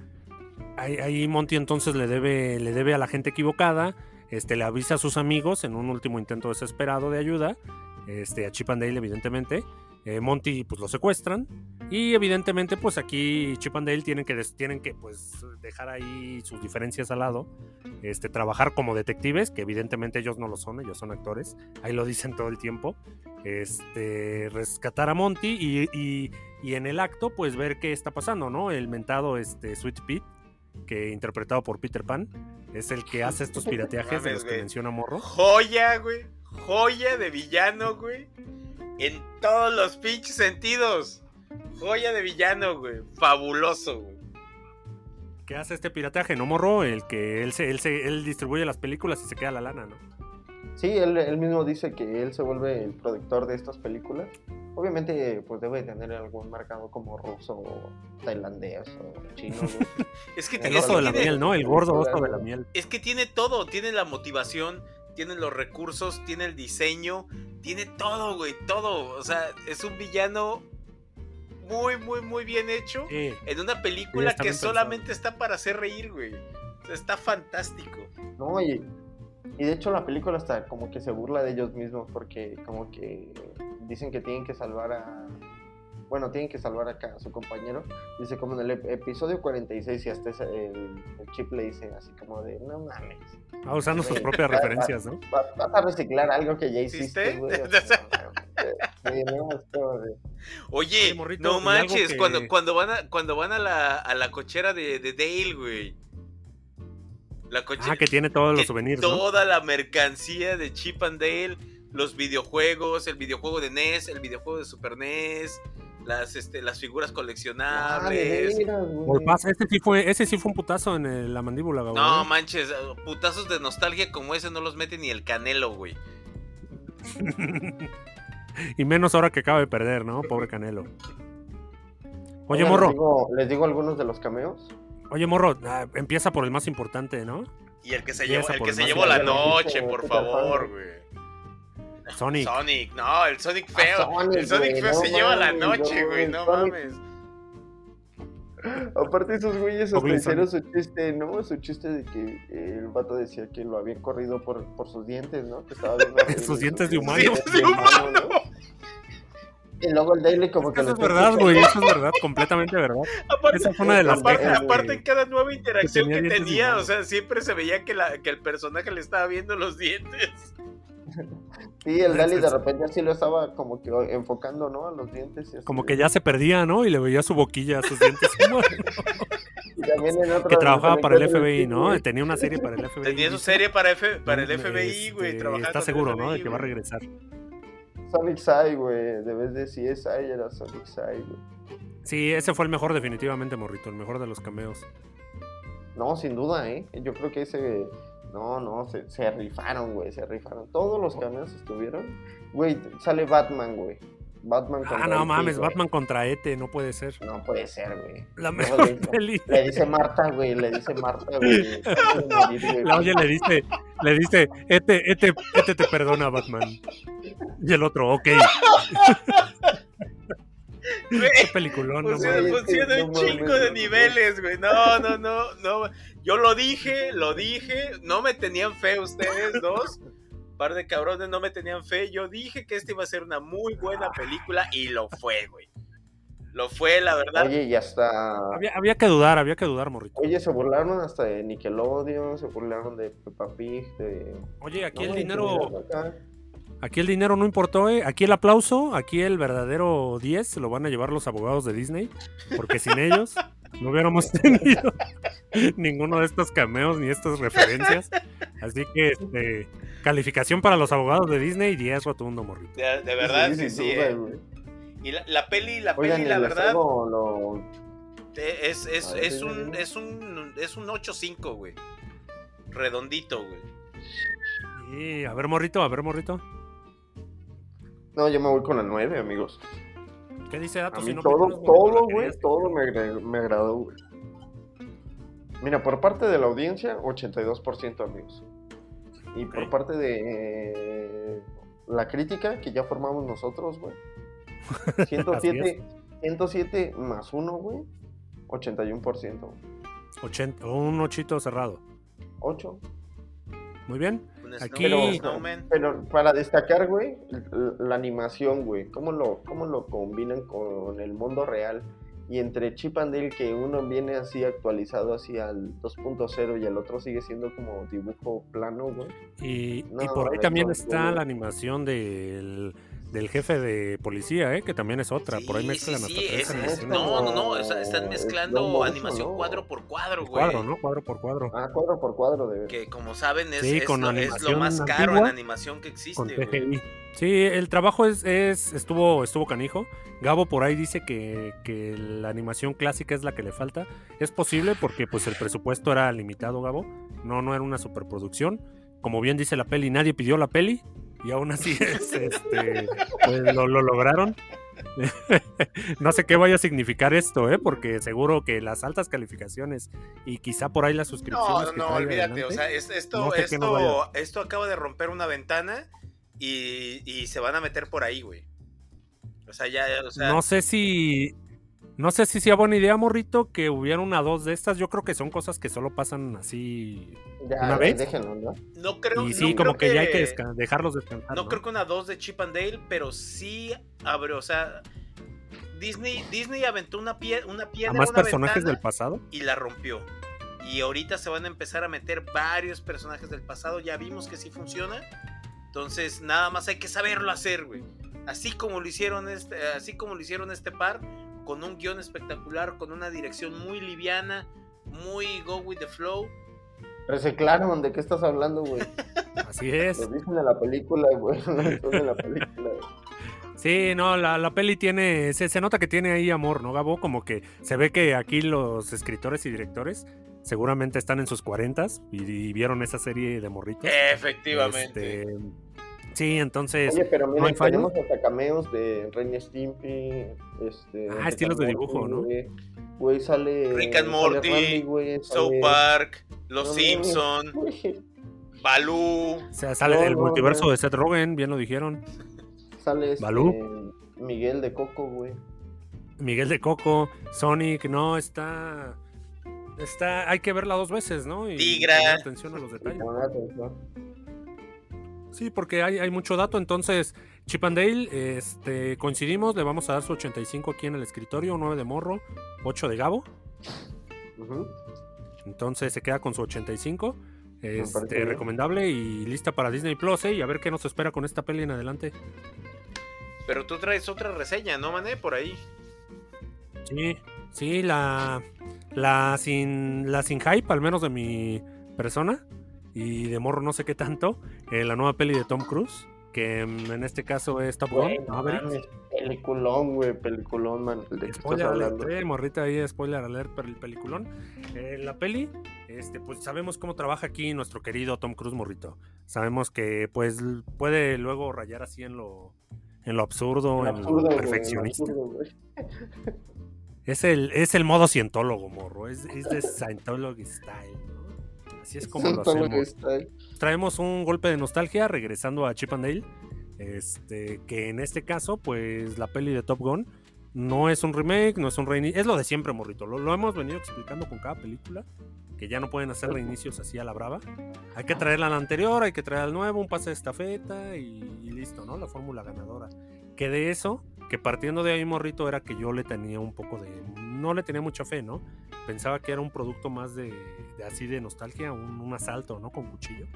ahí, ahí Monty entonces le debe le debe a la gente equivocada, este le avisa a sus amigos en un último intento desesperado de ayuda, este a Chip and Dale evidentemente. eh, Monty pues lo secuestran y evidentemente pues aquí Chip and Dale tienen que tienen que pues dejar ahí sus diferencias al lado, este trabajar como detectives, que evidentemente ellos no lo son, ellos son actores, ahí lo dicen todo el tiempo. Este rescatar a Monty y, y y en el acto, pues ver qué está pasando, ¿no? El mentado este, Sweet Pete, que interpretado por Peter Pan, es el que hace estos [LAUGHS] pirateajes de los que menciona Morro. Joya, güey. Joya de villano, güey. En todos los pinches sentidos. Joya de villano, güey. Fabuloso, güey. ¿Qué hace este pirateaje? No Morro, el que él, se, él, se, él distribuye las películas y se queda la lana, ¿no? Sí, él, él mismo dice que él se vuelve el productor de estas películas. Obviamente, pues debe tener algún mercado como ruso, o tailandés o chino. [LAUGHS] Es que El tiene- oso de la tiene- miel, ¿no? El gordo oso de la miel. Es que tiene todo, tiene la motivación, tiene los recursos, tiene el diseño, tiene todo, güey, todo. O sea, es un villano muy, muy, muy bien hecho Sí, en una película que pensado. solamente está para hacer reír, güey. O sea, está fantástico. No, y, y de hecho la película hasta como que se burla de ellos mismos porque como que dicen que tienen que salvar a, bueno, tienen que salvar acá a su compañero. Dice como en el ep- episodio 46 y hasta ese- el, el chip le dice así como de, no mames, Ah, usando sus propias referencias, ¿no? va- vas a reciclar algo que ya ¿Hiciste? güey. Oye, no manches, que- cuando, cuando van a, cuando van a la, a la cochera de, de Dale, güey. La cochera. Ah, que tiene todos los souvenirs, ¿no? Toda la mercancía de Chip and Dale, los videojuegos, el videojuego de NES, el videojuego de Super NES, las, este, las figuras Ah, coleccionables. güey. Golpazo, ese sí fue, ese sí fue un putazo en el- la mandíbula, Gabo. No manches, putazos de nostalgia como ese no los mete ni el canelo, güey. [LAUGHS] y menos ahora que acaba de perder, ¿no? Pobre Canelo. Oye, morro, Les digo, les digo algunos de los cameos. Oye, morro, ah, empieza por el más importante, ¿no? Y el que se Y llevó, el que el se llevó la noche, por favor, güey. Sonic. Sonic, no, el Sonic feo. Sonic, el Sonic güey, feo no se lleva la noche, no, güey, no Sonic- mames. Aparte esos güeyes hasta hicieron su chiste, ¿no? Su chiste de que el vato decía que lo habían corrido por, por sus dientes, ¿no? Que estaba bien [LAUGHS] Sus dientes de humano. dientes Dientes de humano. Y luego el Daily como que Eso es verdad, güey, eso es verdad, completamente verdad. Aparte, Esa fue una de las aparte, quejas. aparte en cada nueva interacción tenía que tenía, o sea, siempre se veía que, la, que el personaje le estaba viendo los dientes. [LAUGHS] Sí, el Daily de repente así lo estaba como que enfocando, ¿no? A los dientes. y así Como que ya se perdía, ¿no? Y le veía su boquilla, sus dientes. [LAUGHS] humanos. y también en otra que trabajaba para el FBI, ¿no? güey. Tenía una serie para el FBI. Tenía su serie para, F, para el FBI, güey, este. Está seguro, ¿no? De que va a regresar. Sonic Sai, güey. De vez de CSI era Sonic Sai, güey. Sí, ese fue el mejor definitivamente, Morrito, el mejor de los cameos. No, sin duda, ¿eh? Yo creo que ese... No, no, se, se rifaron, güey, se rifaron. Todos los cameos estuvieron. Güey, sale Batman, güey. Batman Ah, contra no E.T., mames, güey. Batman contra Ete, no puede ser. No puede ser, güey. La mejor le dice- peli. Le dice Marta, güey, le dice Marta, güey. [LAUGHS] La oye le dice, le dice, Ete, Ete, Ete te perdona, Batman. Y el otro, ok. Qué peliculón, ¿no, Funciona, güey, güey? es que funciona no un chingo de no niveles, güey. No, no, no, no. Yo lo dije, lo dije. No me tenían fe ustedes dos. Par de cabrones no me tenían fe. Yo dije que esta iba a ser una muy buena película y lo fue, güey. Lo fue, la verdad. Oye, y hasta... Había, había que dudar, había que dudar, Morrito. Oye, se burlaron hasta de Nickelodeon, se burlaron de Peppa Pig, de... Oye, aquí el No, dinero, acá. aquí el dinero no importó, ¿eh? Aquí el aplauso, aquí el verdadero 10 se lo van a llevar los abogados de Disney, porque sin ellos no hubiéramos [LAUGHS] tenido ninguno de estos cameos ni estas referencias. Así que, este, calificación para los abogados de Disney, 10 rotundo, Morrito. De, de verdad, sí, sí. eh. Y la, la peli, la Oigan, peli, la verdad, lo- eh, es, es, ver, es, un, es un es un 8-5, güey. Redondito, güey. Y, a ver, Morrito, a ver, Morrito. No, yo me voy con la 9, amigos. ¿Qué dice A Datos? mí Si no todo, Morrito, todo, güey, todo me, me agradó, güey. Mira, por parte de la audiencia, 82%, amigos. Y por Ok. parte de eh, la crítica, que ya formamos nosotros, güey. [LAUGHS] 107, 107 más 1, güey. 81%. 80, un ochito cerrado. 8. Muy bien. Aquí- Pero, Snowman. pero para destacar, güey, la animación, güey, cómo lo, cómo lo combinan con el mundo real. Y entre Chip and Dale, que uno viene así actualizado así al 2.0 y el otro sigue siendo como dibujo plano, güey. Y, por ahí también está la animación del, del jefe de policía, ¿eh? que también es otra. por ahí mezclan sí, hasta sí, tres es- es- no, no, no, o sea, están Es mezclando animación ¿no? cuadro por cuadro, güey. Cuadro, ¿no? Cuadro por cuadro. Ah, cuadro por cuadro de... Que como saben es, Sí, es con lo, es lo animación más caro en animación que existe, güey. Sí, el trabajo es, es estuvo, estuvo canijo. Gabo por ahí dice que, que la animación clásica es la que le falta. Es posible porque pues el presupuesto era limitado, Gabo. No, no era una superproducción. Como bien dice la peli, nadie pidió la peli. Y aún así [LAUGHS] es, este, pues, lo, lo lograron. [LAUGHS] no sé qué vaya a significar esto, ¿eh? porque seguro que las altas calificaciones y quizá por ahí las No, suscripciones. no, no, traiga olvídate, adelante, o sea, es- esto, no sé esto, esto acaba de romper una ventana y, y se van a meter por ahí, güey. O sea, ya, o sea, no sé si. No sé si sea buena idea, morrito, que hubiera una dos de estas. Yo creo que son cosas que solo pasan así. Ya, ¿Una vez? déjenlo, ¿no? no creo y sí, no como que, ya hay que desca- dejarlos descansar. No ¿no? creo que una 2 de Chip and Dale, pero sí abre, o sea, Disney, Disney aventó una, pie- una ¿A piedra, más una personajes del pasado? y la rompió. Y ahorita se van a empezar a meter varios personajes del pasado. Ya vimos que sí funciona. Entonces, nada más hay que saberlo hacer, güey. Así como lo hicieron este, así como lo hicieron este par, con un guion espectacular, con una dirección muy liviana, muy go with the flow. Reciclaron, ¿de qué estás hablando, güey? [LAUGHS] Así es. Lo dicen en la película, güey. [LAUGHS] Lo dicen en la película. Sí, no, la, la peli tiene, se, se nota que tiene ahí amor, ¿no, Gabo? Como que se ve que aquí los escritores y directores seguramente están en sus cuarentas y, y vieron esa serie de morritos. Efectivamente. Este, sí, entonces, Oye, pero ¿no mira, hay tenemos hasta cameos de Ren Stimpy. Este, Ah, estilos de dibujo, ¿no? Güey, Güey, sale. Rick and Morty, Randy, South Park, Los No, Simpson, [LAUGHS] güey, Baloo. o sea, sale no, el no, multiverso no. de Seth Rogen, bien lo dijeron. Sale este, Balú. Miguel de Coco, güey. Miguel de Coco, Sonic, no, está... Está, hay que verla dos veces, ¿no? Y Tigra. poner atención a los detalles. Sí, porque hay, hay mucho dato. Entonces, Chip and Dale, este, coincidimos, le vamos a dar su 85 aquí en el escritorio, 9 de morro, 8 de Gabo. Entonces se queda con su 85. parece Este, bien. recomendable y lista para Disney Plus, ¿eh? Y a ver qué nos espera con esta peli en adelante. Pero tú traes otra reseña, ¿no, mané? Por ahí. Sí, sí, la, la sin, la sin hype, al menos de mi persona. Y de morro no sé qué tanto. Eh, la nueva peli de Tom Cruise, que mm, en este caso es Top Gun. Peliculón, güey, peliculón, man. ¿De Spoiler alert, eh, morrita ahí, spoiler alert por el peliculón. Eh, la peli, este, pues sabemos cómo trabaja aquí nuestro querido Tom Cruise morrito. Sabemos que pues puede luego rayar así en lo, en lo absurdo, en Absurdo, lo perfeccionista. absurdo. Es el, es el modo cientólogo, morro. Es, es de Scientology style. Así es como lo hacemos. Traemos un golpe de nostalgia regresando a Chip and Dale. Este, que en este caso, pues la peli de Top Gun no es un remake, no es un reinicio, es lo de siempre, morrito. Lo, lo hemos venido explicando con cada película, que ya no pueden hacer reinicios así a la brava. Hay que traerla al anterior, hay que traer al nuevo, un pase de estafeta y, y listo, ¿no? La fórmula ganadora. Que de eso, que partiendo de ahí, morrito, era que yo le tenía un poco de. No le tenía mucha fe, ¿no? Pensaba que era un producto más de, de así de nostalgia, un, un asalto, ¿no? Con cuchillo.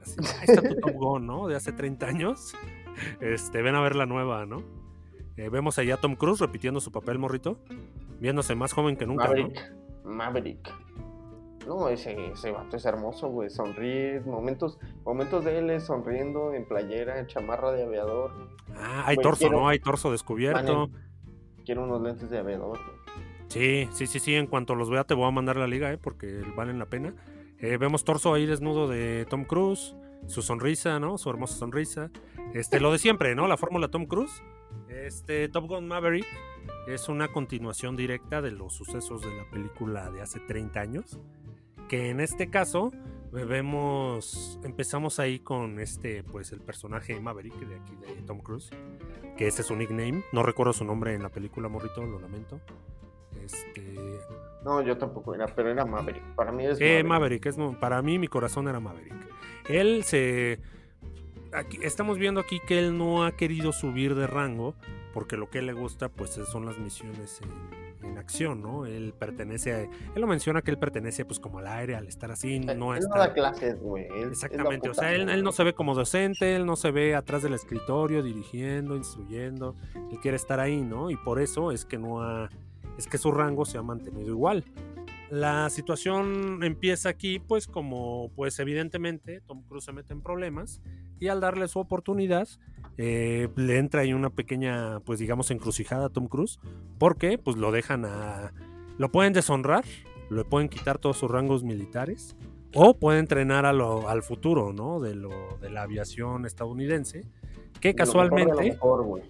Así, ahí está tu Top [LAUGHS] Gun, ¿no? De hace 30 años. Este, ven a ver la nueva, ¿no? Eh, vemos allá a Tom Cruise repitiendo su papel, morrito. Viéndose más joven que nunca, ¿no? Maverick. No, ese, ese vato es hermoso, güey. Sonríe. Momentos, momentos de él es sonriendo en playera, en chamarra de aviador. Ah, hay Güey, torso, quiero- ¿no? Hay torso descubierto. Quiero unos lentes de aviador. güey. Sí, sí, sí, sí. En cuanto los vea, te voy a mandar la liga, ¿eh? Porque valen la pena. Eh, vemos torso ahí desnudo de Tom Cruise. Su sonrisa, ¿no? Su hermosa sonrisa. Este, lo de siempre, ¿no? La fórmula Tom Cruise. Este, Top Gun Maverick es una continuación directa de los sucesos de la película de hace 30 años. Que en este caso vemos, empezamos ahí con este, pues el personaje Maverick de aquí de Tom Cruise, que ese es su nickname. No recuerdo su nombre en la película, morrito, lo lamento. Este, No, yo tampoco era, pero era Maverick. Para mí es eh, Maverick, es, para mí mi corazón era Maverick. Él se... Aquí, estamos viendo aquí que él no ha querido subir de rango porque lo que le gusta pues son las misiones en, ¿no? Él pertenece a... Él lo menciona que él pertenece pues como al aire, al estar así, Él no no da clases, güey. Exactamente, o sea, él, él no se ve como docente, él no se ve atrás del escritorio dirigiendo, instruyendo, él quiere estar ahí, ¿no? Y por eso es que no ha, es que su rango se ha mantenido igual. La situación empieza aquí, pues como, pues evidentemente Tom Cruise se mete en problemas y al darle su oportunidad eh, le entra ahí una pequeña, pues digamos, encrucijada a Tom Cruise, porque pues lo dejan a, lo pueden deshonrar, le pueden quitar todos sus rangos militares o puede entrenar a lo- al futuro, ¿no? De, lo, de la aviación estadounidense, que Lo mejor de lo casualmente... mejor.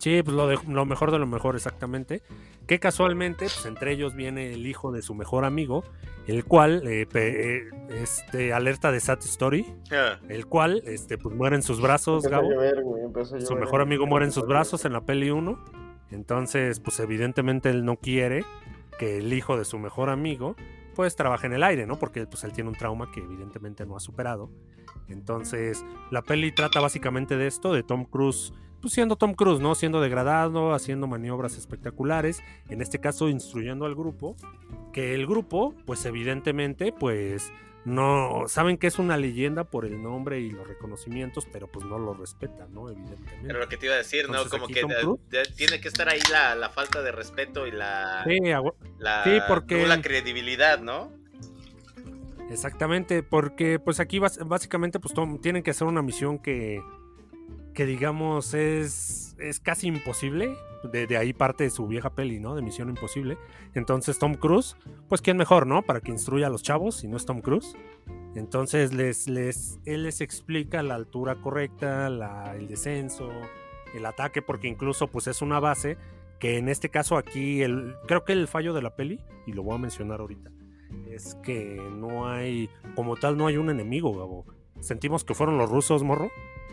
Sí, pues lo, de- lo mejor de lo mejor, exactamente. Que casualmente, pues entre ellos viene el hijo de su mejor amigo, el cual, eh, pe- eh, este, alerta de Sad Story, Ah, el cual, este, pues muere en sus brazos, Gabo. llover, güey, empezó a Su mejor amigo muere en sus brazos en la peli 1. Entonces, pues evidentemente él no quiere que el hijo de su mejor amigo pues trabaja en el aire, ¿no? Porque pues él tiene un trauma que evidentemente no ha superado. Entonces, la peli trata básicamente de esto, de Tom Cruise, pues siendo Tom Cruise, ¿no? Siendo degradado, haciendo maniobras espectaculares, en este caso instruyendo al grupo, que el grupo, pues evidentemente, pues no saben que es una leyenda por el nombre y los reconocimientos, pero pues no lo respetan, ¿no? Evidentemente. Pero lo que te iba a decir, ¿no? Como que de- de- tiene que estar ahí la, la falta de respeto y la, Sí, la sí, porque- nula credibilidad, ¿no? Exactamente, porque pues aquí básicamente pues tienen que hacer una misión que, que digamos es, es casi imposible. De, ahí parte de su vieja peli, ¿no? De Misión Imposible. Entonces Tom Cruise, pues quién mejor, ¿no? Para que instruya a los chavos, si no es Tom Cruise. Entonces les, les, él les explica la altura correcta, la- el descenso, el ataque, porque incluso pues es una base que en este caso aquí, el, creo que el fallo de la peli, y lo voy a mencionar ahorita, es que no hay, como tal, no hay un enemigo, Gabo. Sentimos que fueron los rusos, morro,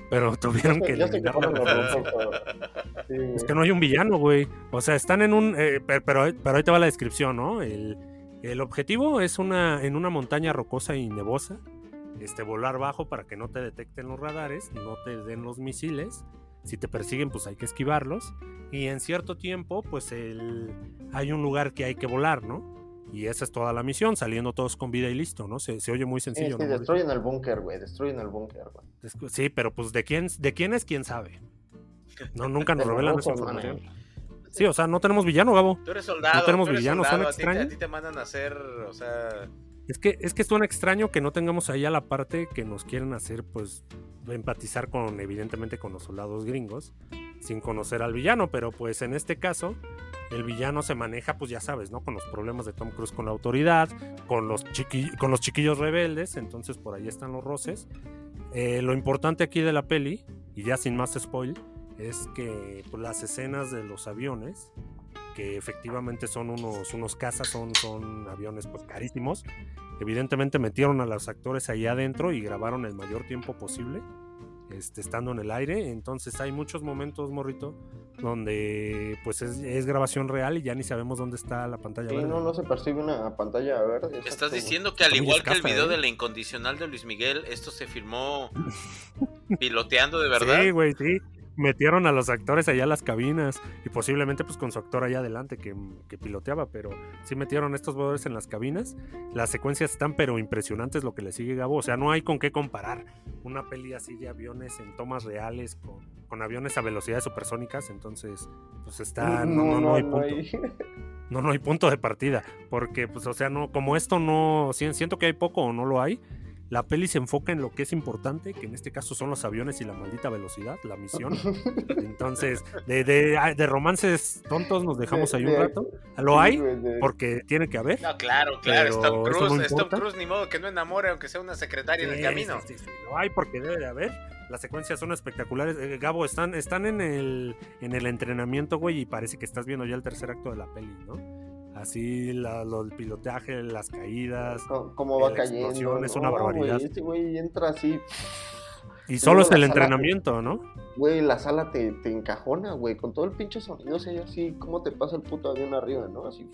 pero tuvieron que sé que fueron los rusos, pero- sí, es que no hay un villano, güey. O sea, están en un. eh, pe- pero, pero ahí te va la descripción, ¿no? El, el objetivo es una en una montaña rocosa y nevosa. Este, volar bajo para que no te detecten los radares, no te den los misiles. Si te persiguen, pues hay que esquivarlos. Y en cierto tiempo, pues el, hay un lugar que hay que volar, ¿no? Y esa es toda la misión, saliendo todos con vida y listo, ¿no? Se, se oye muy Sí, sencillo, sí, ¿no? Mauricio? destruyen el búnker, güey. Destruyen el búnker, güey. Sí, pero pues de quién, de quién es, quién sabe. No, nunca nos [LAUGHS] revelan esa información. Sí, o sea, no tenemos villano, Gabo. Tú eres soldado. tenemos tú eres villanos, soldado, ¿suena a ti te- extraño? A ti te mandan a hacer, o sea, Es que, es que suena extraño que no tengamos ahí a la parte que nos quieren hacer, pues, empatizar con, evidentemente, con los soldados gringos, sin conocer al villano, pero pues en este caso, el villano se maneja, pues ya sabes, ¿no? Con los problemas de Tom Cruise con la autoridad, con los, chiqui- con los chiquillos rebeldes, entonces por ahí están los roces. Eh, lo importante aquí de la peli, y ya sin más spoil, es que pues, las escenas de los aviones, que efectivamente son unos, unos cazas, son, son aviones pues carísimos, evidentemente metieron a los actores ahí adentro y grabaron el mayor tiempo posible, este, estando en el aire. Entonces hay muchos momentos, morrito, donde pues es, es grabación real y ya ni sabemos dónde está la pantalla. Sí, verde. no, no se percibe una pantalla verde. estás diciendo que al igual que el video ¿eh? de la incondicional de Luis Miguel, esto se filmó piloteando de verdad. Sí, güey, sí. Metieron a los actores allá a las cabinas y posiblemente pues con su actor allá adelante que, que piloteaba, pero sí metieron estos jugadores en las cabinas. Las secuencias están pero impresionantes lo que le sigue Gabo, o sea, no hay con qué comparar una peli así de aviones en tomas reales con, con aviones a velocidades supersónicas, entonces pues está [LAUGHS] no, no, no hay punto. [LAUGHS] No, no hay punto de partida, porque pues o sea, no como esto no si- siento que hay poco o no lo hay. La peli se enfoca en lo que es importante, que en este caso son los aviones y la maldita velocidad, la misión. [LAUGHS] Entonces, de, de, de romances tontos nos dejamos ahí un rato. Lo hay, porque tiene que haber. No, claro, claro, es Tom Cruise, no es Tom importa. Cruise, ni modo que no enamore aunque sea una secretaria en el camino. sí, sí, sí, lo hay porque debe de haber. Las secuencias son espectaculares. Eh, Gabo, están, están en, el, en el entrenamiento, güey, y parece que estás viendo ya el tercer acto de la peli, ¿no? Así, la, lo- el pilotaje, las caídas. Cómo va la cayendo. explosión es una barbaridad. Este güey entra así. Y solo es el entrenamiento, ¿no? Güey, la sala te, te encajona, güey. Con todo el pinche sonido, o sea, así, ¿cómo te pasa el puto avión arriba, no? Así.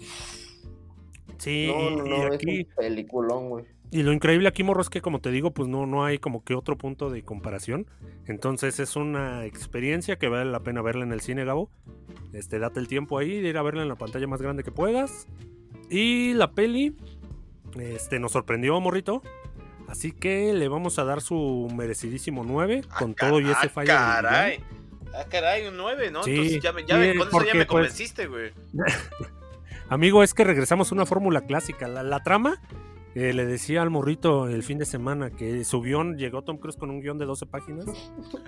Sí, no, y- no, y, no, aquí, es un peliculón, güey. Y lo increíble aquí, morro, es que como te digo, pues no, no hay como que otro punto de comparación. Entonces es una experiencia que vale la pena verla en el cine, Gabo. Este, date el tiempo ahí de ir a verla en la pantalla más grande que puedas. Y la peli, este, nos sorprendió, morrito. Así que le vamos a dar su merecidísimo 9 Ah, con todo y ese ah, fallo. villano. caray. Ah, caray, un 9, ¿no? Sí, Entonces ya me, ya me- sí, con eso ya me pues, convenciste, güey. [LAUGHS] Amigo, es que regresamos a una fórmula clásica. La, la trama, eh, le decía al morrito el fin de semana que su guion llegó Tom Cruise con un guion de 12 páginas.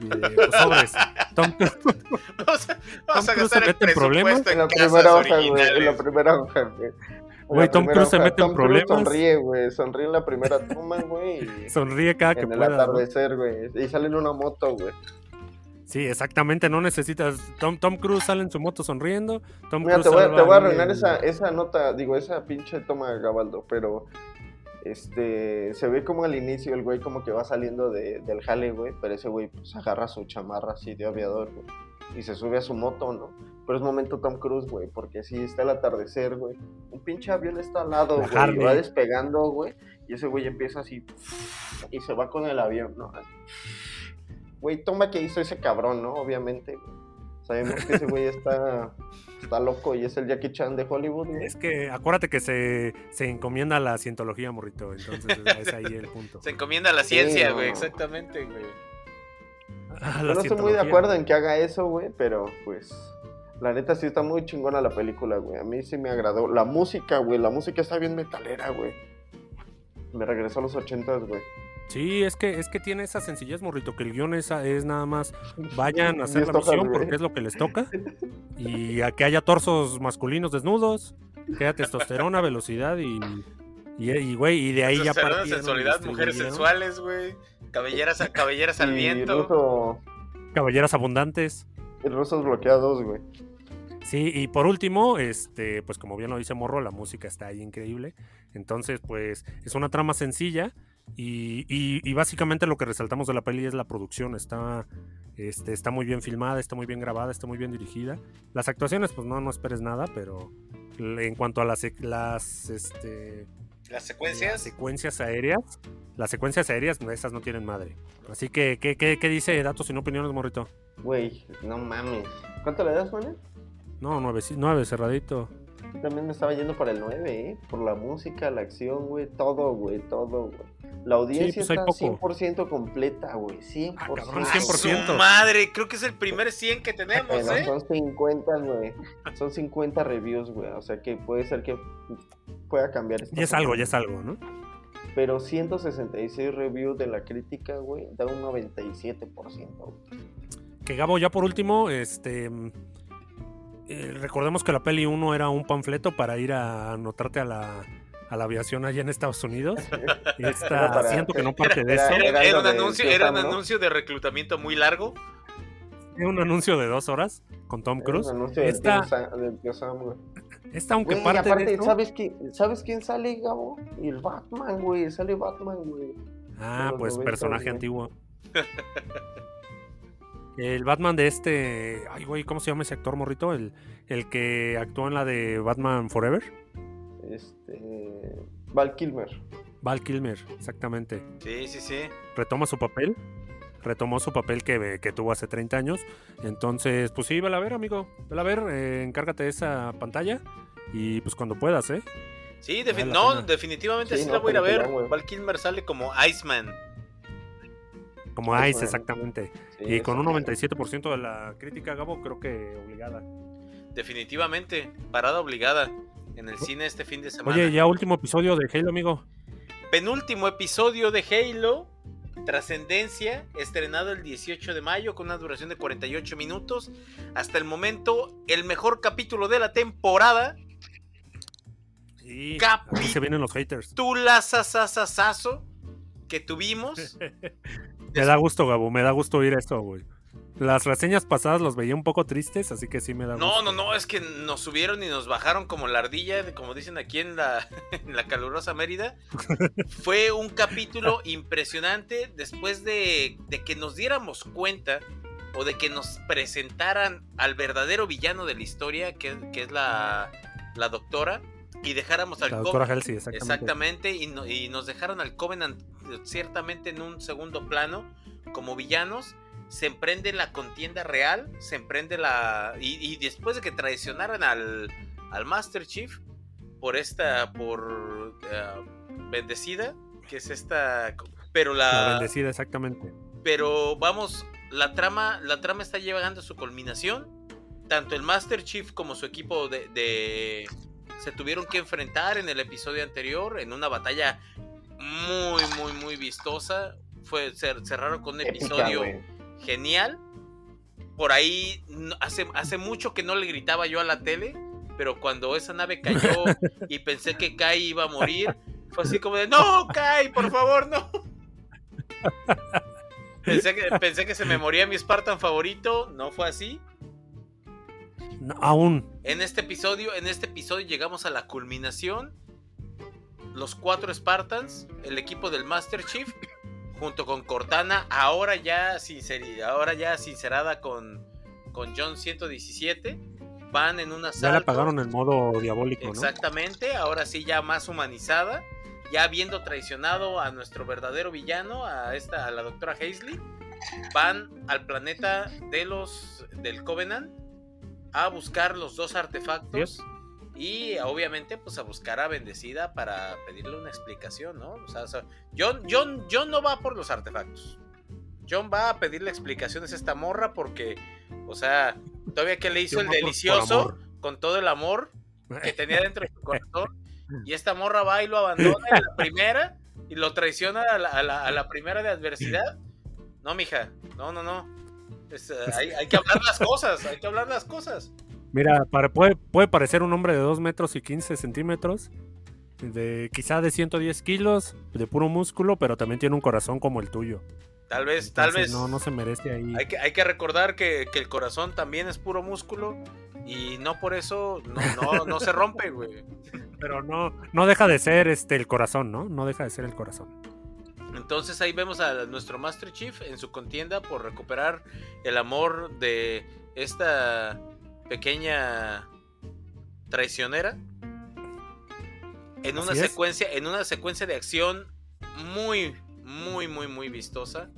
Y, eh, pues, sobres. Tom Cruise- [LAUGHS] Vamos a, vamos a Cruise se mete en problemas. En la primera hoja, güey. En la primera hoja, güey. Tom Cruise se mete en Tom problemas. Sonríe, güey. Sonríe en la primera toma, güey. [LAUGHS] sonríe cada que En el pueda. atardecer, güey. Y sale en una moto, güey. Sí, exactamente, no necesitas. Tom, Tom Cruise sale en su moto sonriendo. Tom Mira, Cruise te voy, a- salva te voy a ahí arruinar esa, esa nota, digo, esa pinche toma Gabaldo, pero este se ve como al inicio el güey como que va saliendo de- del jale, güey, pero ese güey pues agarra su chamarra así de aviador, güey, y se sube a su moto, ¿no? Pero es momento Tom Cruise, güey, porque si está el atardecer, güey. Un pinche avión está al lado, La güey, y va despegando, güey, y ese güey empieza así y se va con el avión, ¿no? Así. Güey, toma que hizo ese cabrón, ¿no? Obviamente. güey. Sabemos que ese güey está, está loco y es el Jackie Chan de Hollywood, güey. Es que acuérdate que se, se encomienda a la cientología, morrito. Entonces es ahí el punto. Se encomienda a la Sí, ciencia, no. güey, exactamente, güey. A Yo la no estoy muy de acuerdo en que haga eso, güey, pero pues. La neta sí está muy chingona la película, güey. A mí sí me agradó. La música, güey. La música está bien metalera, güey. Me regresó a los ochentas, güey. Sí, es que, es que tiene esa sencillez, morrito, que el guion es, es nada más [LAUGHS] vayan a hacer la misión porque es lo que les toca. [LAUGHS] Y a que haya torsos masculinos desnudos, que haya testosterona, velocidad y. Y, y, güey, y de ahí ya partieron sensualidad, mujeres sensuales, güey. Cabelleras, cabelleras al viento. ruso, Caballeras abundantes. y rusos bloqueados, güey. Sí, y por último, este, pues como bien lo dice Morro, la música está ahí increíble. Entonces, pues, es una trama sencilla. Y, y- y básicamente lo que resaltamos de la peli es la producción. Está, este, está muy bien filmada, está muy bien grabada, está muy bien dirigida. Las actuaciones, pues no, no esperes nada, pero en cuanto a las, las, este, Las las secuencias. secuencias aéreas, las secuencias aéreas, esas no tienen madre. Así que, ¿qué, qué, qué dice datos y no opiniones, Morrito? Güey, no mames. ¿Cuánto le das, man? No, nueve, sí, nueve, cerradito. Yo también me estaba yendo para el 9, ¿eh? Por la música, la acción, güey. Todo, güey. Todo, güey. La audiencia pues hay está poco. 100% completa, güey. 100%. Ah, cabrón, ¡A 100%. su madre! Creo que es el primer 100 que tenemos, Pero ¿eh? son 50, güey. Son 50 reviews, güey. O sea que puede ser que pueda cambiar esto. Ya es algo, ya es algo, ¿no? Pero 166 reviews de la crítica, güey, da un 97%. güey. Que Gabo, ya por último, este. eh, recordemos que la peli 1 era un panfleto para ir a anotarte a la, a la aviación allá en Estados Unidos. Y esta, para- siento que no parte de era- eso. Era, Era un de anuncio, era un anuncio de reclutamiento muy largo. Era un anuncio de dos horas con Tom Cruise. un anuncio Esta, Sam, güey. esta, aunque Güey, parte aparte, de esto- ¿sabes, quién, ¿sabes quién sale, Gabo? El Batman, güey. Sale Batman, güey. Ah, de pues 90, personaje güey. antiguo. El Batman de este. Ay, güey, ¿cómo se llama ese actor morrito? El, el que actuó en la de Batman Forever. Este. Val Kilmer. Val Kilmer, exactamente. Sí, sí, sí. retoma su papel. Retomó su papel que, que tuvo hace 30 años. Entonces, pues sí, vela a ver, amigo. Vela a ver, eh, encárgate de esa pantalla. Y pues cuando puedas, ¿eh? Sí, defi- no, definitivamente Sí, sí, no, la voy a ir a ver. Val Kilmer sale como Iceman. Como Pues, Ice, exactamente. Sí, y con un exacto. 97% de la crítica, Gabo, creo que obligada. Definitivamente, parada obligada en el cine este fin de semana. Oye, ya último episodio de Halo, amigo. Penúltimo episodio de Halo, Trascendencia, estrenado el 18 de mayo con una duración de 48 minutos. Hasta el momento, el mejor capítulo de la temporada. Sí. Capi- Aquí se vienen los haters. Tulazazazazazo que tuvimos. [LAUGHS] Me da gusto, Gabo, me da gusto oír esto, güey. Las reseñas pasadas los veía un poco tristes, así que sí me da gusto. No, no, no, es que nos subieron y nos bajaron como la ardilla, de- como dicen aquí en la, [LAUGHS] en la calurosa Mérida. [LAUGHS] Fue un capítulo impresionante después de, de que nos diéramos cuenta o de que nos presentaran al verdadero villano de la historia, que, que es la, la doctora, y dejáramos al La doctora Halsey, exactamente. Exactamente, y, no- y nos dejaron al Covenant ciertamente en un segundo plano como villanos. Se emprende la contienda real, se emprende la... Y, y después de que traicionaran al, al Master Chief por esta, por eh, bendecida, que es esta... Pero La la... bendecida, exactamente. pero vamos, la trama, la trama está llegando a su culminación. Tanto el Master Chief como su equipo de, de- se tuvieron que enfrentar en el episodio anterior en una batalla muy, muy, muy vistosa. Fue cer- cerraron con un episodio. Genial. Por ahí hace, hace mucho que no le gritaba yo a la tele, pero cuando esa nave cayó [LAUGHS] y pensé que Kai iba a morir, fue así como de no, Kai, por favor, no. [LAUGHS] Pensé que, pensé que se me moría mi Spartan favorito, no fue así. No, aún. En este episodio, en este episodio llegamos a la culminación. Los cuatro Spartans, el equipo del Master Chief, junto con Cortana, ahora ya, sinceri- ahora ya sincerada con, con John 117. van en un Ya asalto. le apagaron el modo diabólico, ¿no? Exactamente, ahora sí ya más humanizada, ya habiendo traicionado a nuestro verdadero villano, a esta, a la doctora Hazley, van al planeta de los del Covenant a buscar los dos artefactos y obviamente pues a buscar a Bendecida para pedirle una explicación, ¿no? O sea, o sea, John, John, John no va por los artefactos. John va a pedirle explicaciones a esta morra porque, o sea, todavía que le hizo el delicioso con todo el amor que tenía dentro de su [LAUGHS] corazón. Y esta morra va y lo abandona en la primera y lo traiciona a la, a la- a la primera de adversidad. No, mija, no, no, no. Es, eh, hay, hay que hablar las cosas, hay que hablar las cosas. Mira, para- puede, puede parecer un hombre de 2 metros y 15 centímetros, de quizá de 110 kilos, de puro músculo, pero también tiene un corazón como el tuyo. Tal vez, tal vez. No, no se merece ahí. Hay que, hay que recordar que, que el corazón también es puro músculo y no por eso no, no, no se rompe, güey. [LAUGHS] Pero no, no deja de ser este el corazón, ¿no? No deja de ser el corazón. Entonces ahí vemos a nuestro Master Chief en su contienda por recuperar el amor de esta pequeña traicionera. En una es. secuencia, en una secuencia de acción muy, muy, muy, muy vistosa.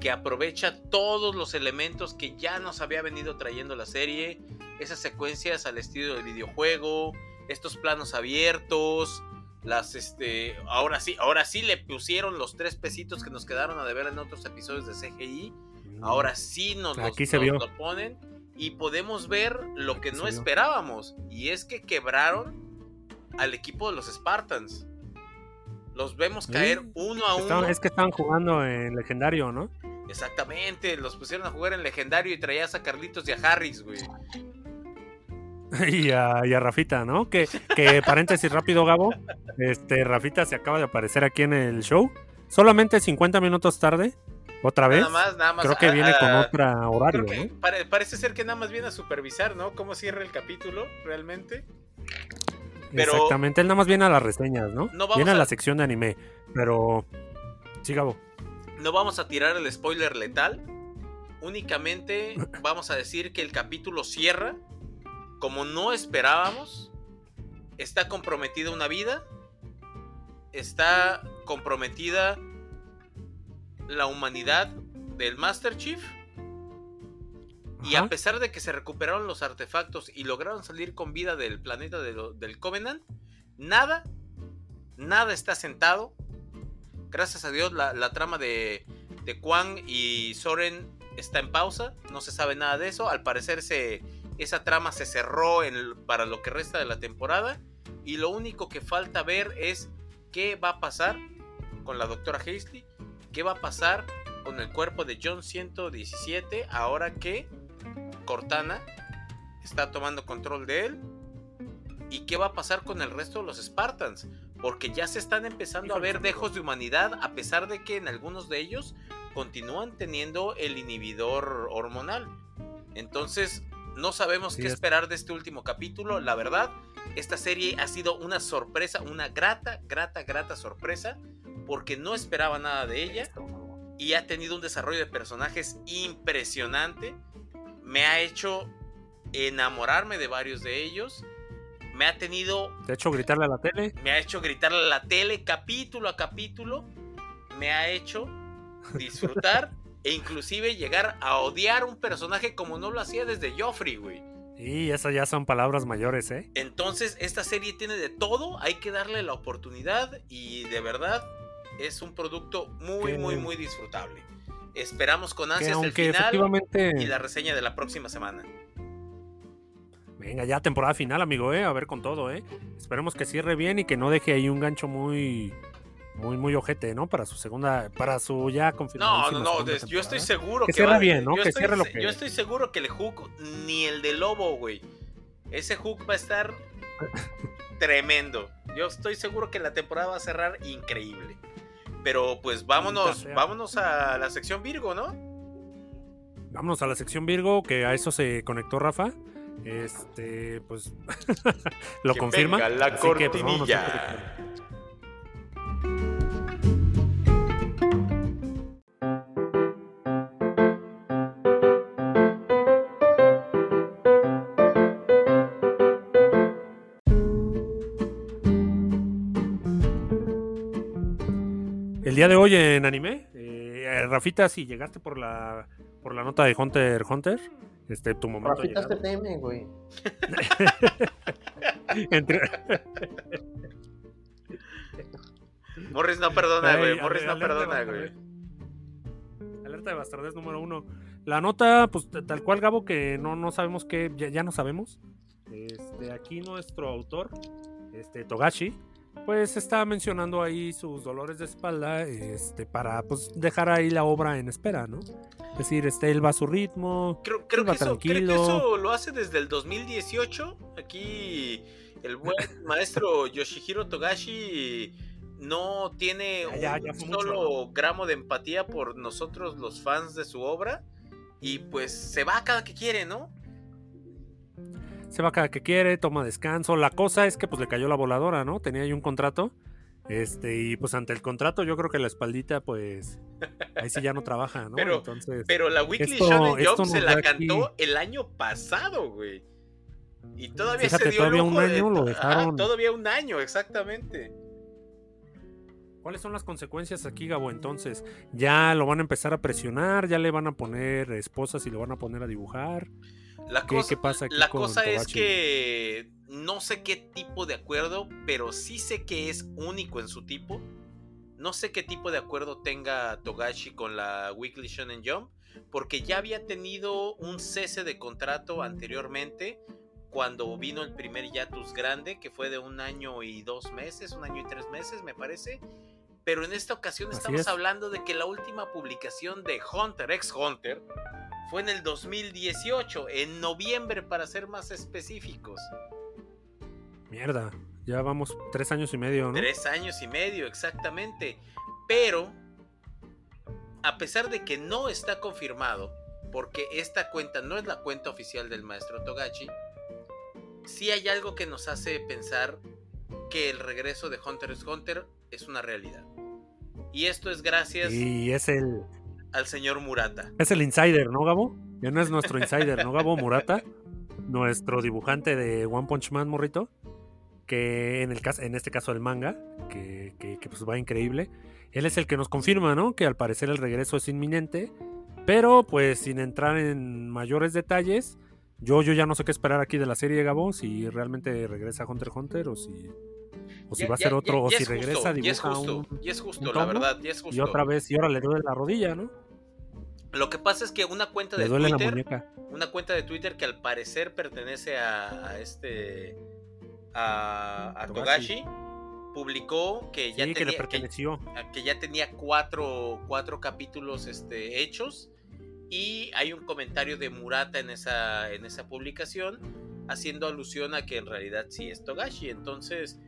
Que aprovecha todos los elementos que ya nos había venido trayendo la serie. Esas secuencias al estilo del videojuego. Estos planos abiertos. Las este. Ahora sí, ahora sí le pusieron los tres pesitos que nos quedaron a deber en otros episodios de CGI. Ahora sí nos, los- Aquí se nos vio. lo ponen. Y podemos ver lo que no esperábamos. Y es que quebraron al equipo de los Spartans. Los vemos caer Sí. uno a uno. Es que estaban jugando en legendario, ¿no? Exactamente, los pusieron a jugar en legendario y traías a Carlitos y a Harris, güey. [LAUGHS] y, a, y a Rafita, ¿no? Que, que [LAUGHS] paréntesis rápido, Gabo. Este, Rafita se acaba de aparecer aquí en el show. Solamente 50 minutos tarde. Otra vez. Nada más, nada más. Creo que ah, viene con ah, otra horario, creo que ¿no? pare- parece ser que nada más viene a supervisar, ¿no? Cómo cierra el capítulo, realmente. pero- Exactamente, él nada más viene a las reseñas, ¿no? No vamos viene a a- la sección de anime. Pero. Sí, Gabo. No vamos a tirar el spoiler letal. Únicamente [LAUGHS] vamos a decir que el capítulo cierra como no esperábamos. Está comprometida una vida. Está comprometida la humanidad del Master Chief. Y a pesar de que se recuperaron los artefactos y lograron salir con vida del planeta de lo- del Covenant, nada, nada está sentado. Gracias a Dios la, la trama de, de Kwang y Soren está en pausa, no se sabe nada de eso. Al parecer se, esa trama se cerró en el- para lo que resta de la temporada. Y lo único que falta ver es qué va a pasar con la doctora Hazley, qué va a pasar con el cuerpo de John 117 ahora que Cortana está tomando control de él. ¿Y qué va a pasar con el resto de los Spartans? Porque ya se están empezando a ver dejos de humanidad, a pesar de que en algunos de ellos continúan teniendo el inhibidor hormonal. Entonces, no sabemos qué es. esperar de este último capítulo. La verdad, esta serie ha sido una sorpresa, una grata, grata, grata sorpresa, porque no esperaba nada de ella y ha tenido un desarrollo de personajes impresionante. Me ha hecho enamorarme de varios de ellos. Me ha tenido, De hecho, gritarle a la tele. me ha hecho gritarle a la tele capítulo a capítulo. Me ha hecho disfrutar [LAUGHS] e inclusive llegar a odiar un personaje como no lo hacía desde Joffrey, güey. Y esas ya son palabras mayores, ¿eh? Entonces, esta serie tiene de todo, hay que darle la oportunidad y de verdad es un producto muy, Que- muy, muy disfrutable. Esperamos con ansias el final efectivamente. y la reseña de la próxima semana. Venga, ya temporada final, amigo, ¿eh? A ver con todo, ¿eh? Esperemos que cierre bien y que no deje ahí un gancho muy. Muy, muy ojete, ¿no? Para su segunda. Para su ya No, confirmada. no, no, des- yo estoy seguro Que que, cierre va- bien, ¿no? Que estoy, cierre lo que- yo estoy seguro que el hook, ni el de Lobo, güey. Ese hook va a estar [LAUGHS] tremendo. Yo estoy seguro que la temporada va a cerrar increíble. Pero pues vámonos, vámonos a la sección Virgo, ¿no? Vámonos a la sección Virgo, que a eso se conectó Rafa. Este, pues. [LAUGHS] lo Que confirma. venga la Así que, pues, El día de hoy en anime, eh, Rafita, si llegaste por la por la nota de Hunter Hunter, este tu momento. Rafita llegado. CTM, güey. [LAUGHS] Entre- Morris no perdona, güey. Morris no alerta de perdona, güey. bastardez. Alerta de bastardez número uno. La nota, pues tal cual, Gabo, que no, no sabemos qué, ya, ya no sabemos. Este, aquí nuestro autor, este, Togashi, pues está mencionando ahí sus dolores de espalda, este, para pues dejar ahí la obra en espera, ¿no? Es decir, este, él va a su ritmo. Creo, creo, Iba que eso, creo que tranquilo. eso lo hace desde el 2018. Aquí el buen [LAUGHS] maestro Yoshihiro Togashi no tiene Ya, ya, un mucho, solo gramo de empatía por nosotros los fans de su obra. Y pues se va cada que quiere, ¿no? Se va cada que quiere, toma descanso. La cosa es que pues le cayó la voladora, ¿no? Tenía ahí un contrato. Este, y pues ante el contrato, yo creo que la espaldita, pues, ahí sí ya no trabaja, ¿no? Pero- Entonces, Pero la Weekly Esto- Shonen esto Jump se la aquí- cantó el año pasado, güey. Y todavía se Fíjate, dio el todavía un de- año lo Ajá, dejaron. todavía un año, exactamente. ¿cuáles son las consecuencias aquí, Gabo? Entonces, ya lo van a empezar a presionar, ya le van a poner esposas y lo van a poner a dibujar. La ¿Qué- cosa, qué pasa aquí la con cosa es que no sé qué tipo de acuerdo, pero sí sé que es único en su tipo. No sé qué tipo de acuerdo tenga Togashi con la Weekly Shonen Jump, porque ya había tenido un cese de contrato anteriormente cuando vino el primer Yatus grande, que fue de un año y dos meses, un año y tres meses, me parece. Pero en esta ocasión Así estamos es. hablando de que la última publicación de Hunter x Hunter fue en el 2018, en noviembre para ser más específicos. Mierda, ya vamos tres años y medio, ¿no? Tres años y medio, exactamente. Pero, a pesar de que no está confirmado, porque esta cuenta no es la cuenta oficial del maestro Togachi, sí hay algo que nos hace pensar que el regreso de Hunter x Hunter es una realidad. Y esto es gracias Y es el, al señor Murata. es el insider, ¿no, Gabo? Ya no es nuestro insider, ¿no, Gabo Murata? Nuestro dibujante de One Punch Man, morrito. Que en, el caso, en este caso el manga, que, que- que, pues va increíble. Él es el que nos confirma, ¿no? Que al parecer el regreso es inminente. Pero pues sin entrar en mayores detalles, yo, yo ya no sé qué esperar aquí de la serie, Gabo. Si realmente regresa Hunter x Hunter o si, o si Ya- va a ser otro, ya- o si es justo, regresa, y es dibuja justo, un- y es justo, la verdad, y es justo. y otra vez, y ahora le duele la rodilla, ¿no? Lo que pasa es que una cuenta de Twitter, una cuenta de Twitter que al parecer pertenece a, a este a, a Togashi. Publicó que ya Sí, que le tenía que, que ya tenía cuatro, cuatro capítulos este, hechos. Y hay un comentario de Murata en esa en esa publicación haciendo alusión a que en realidad sí es Togashi. Entonces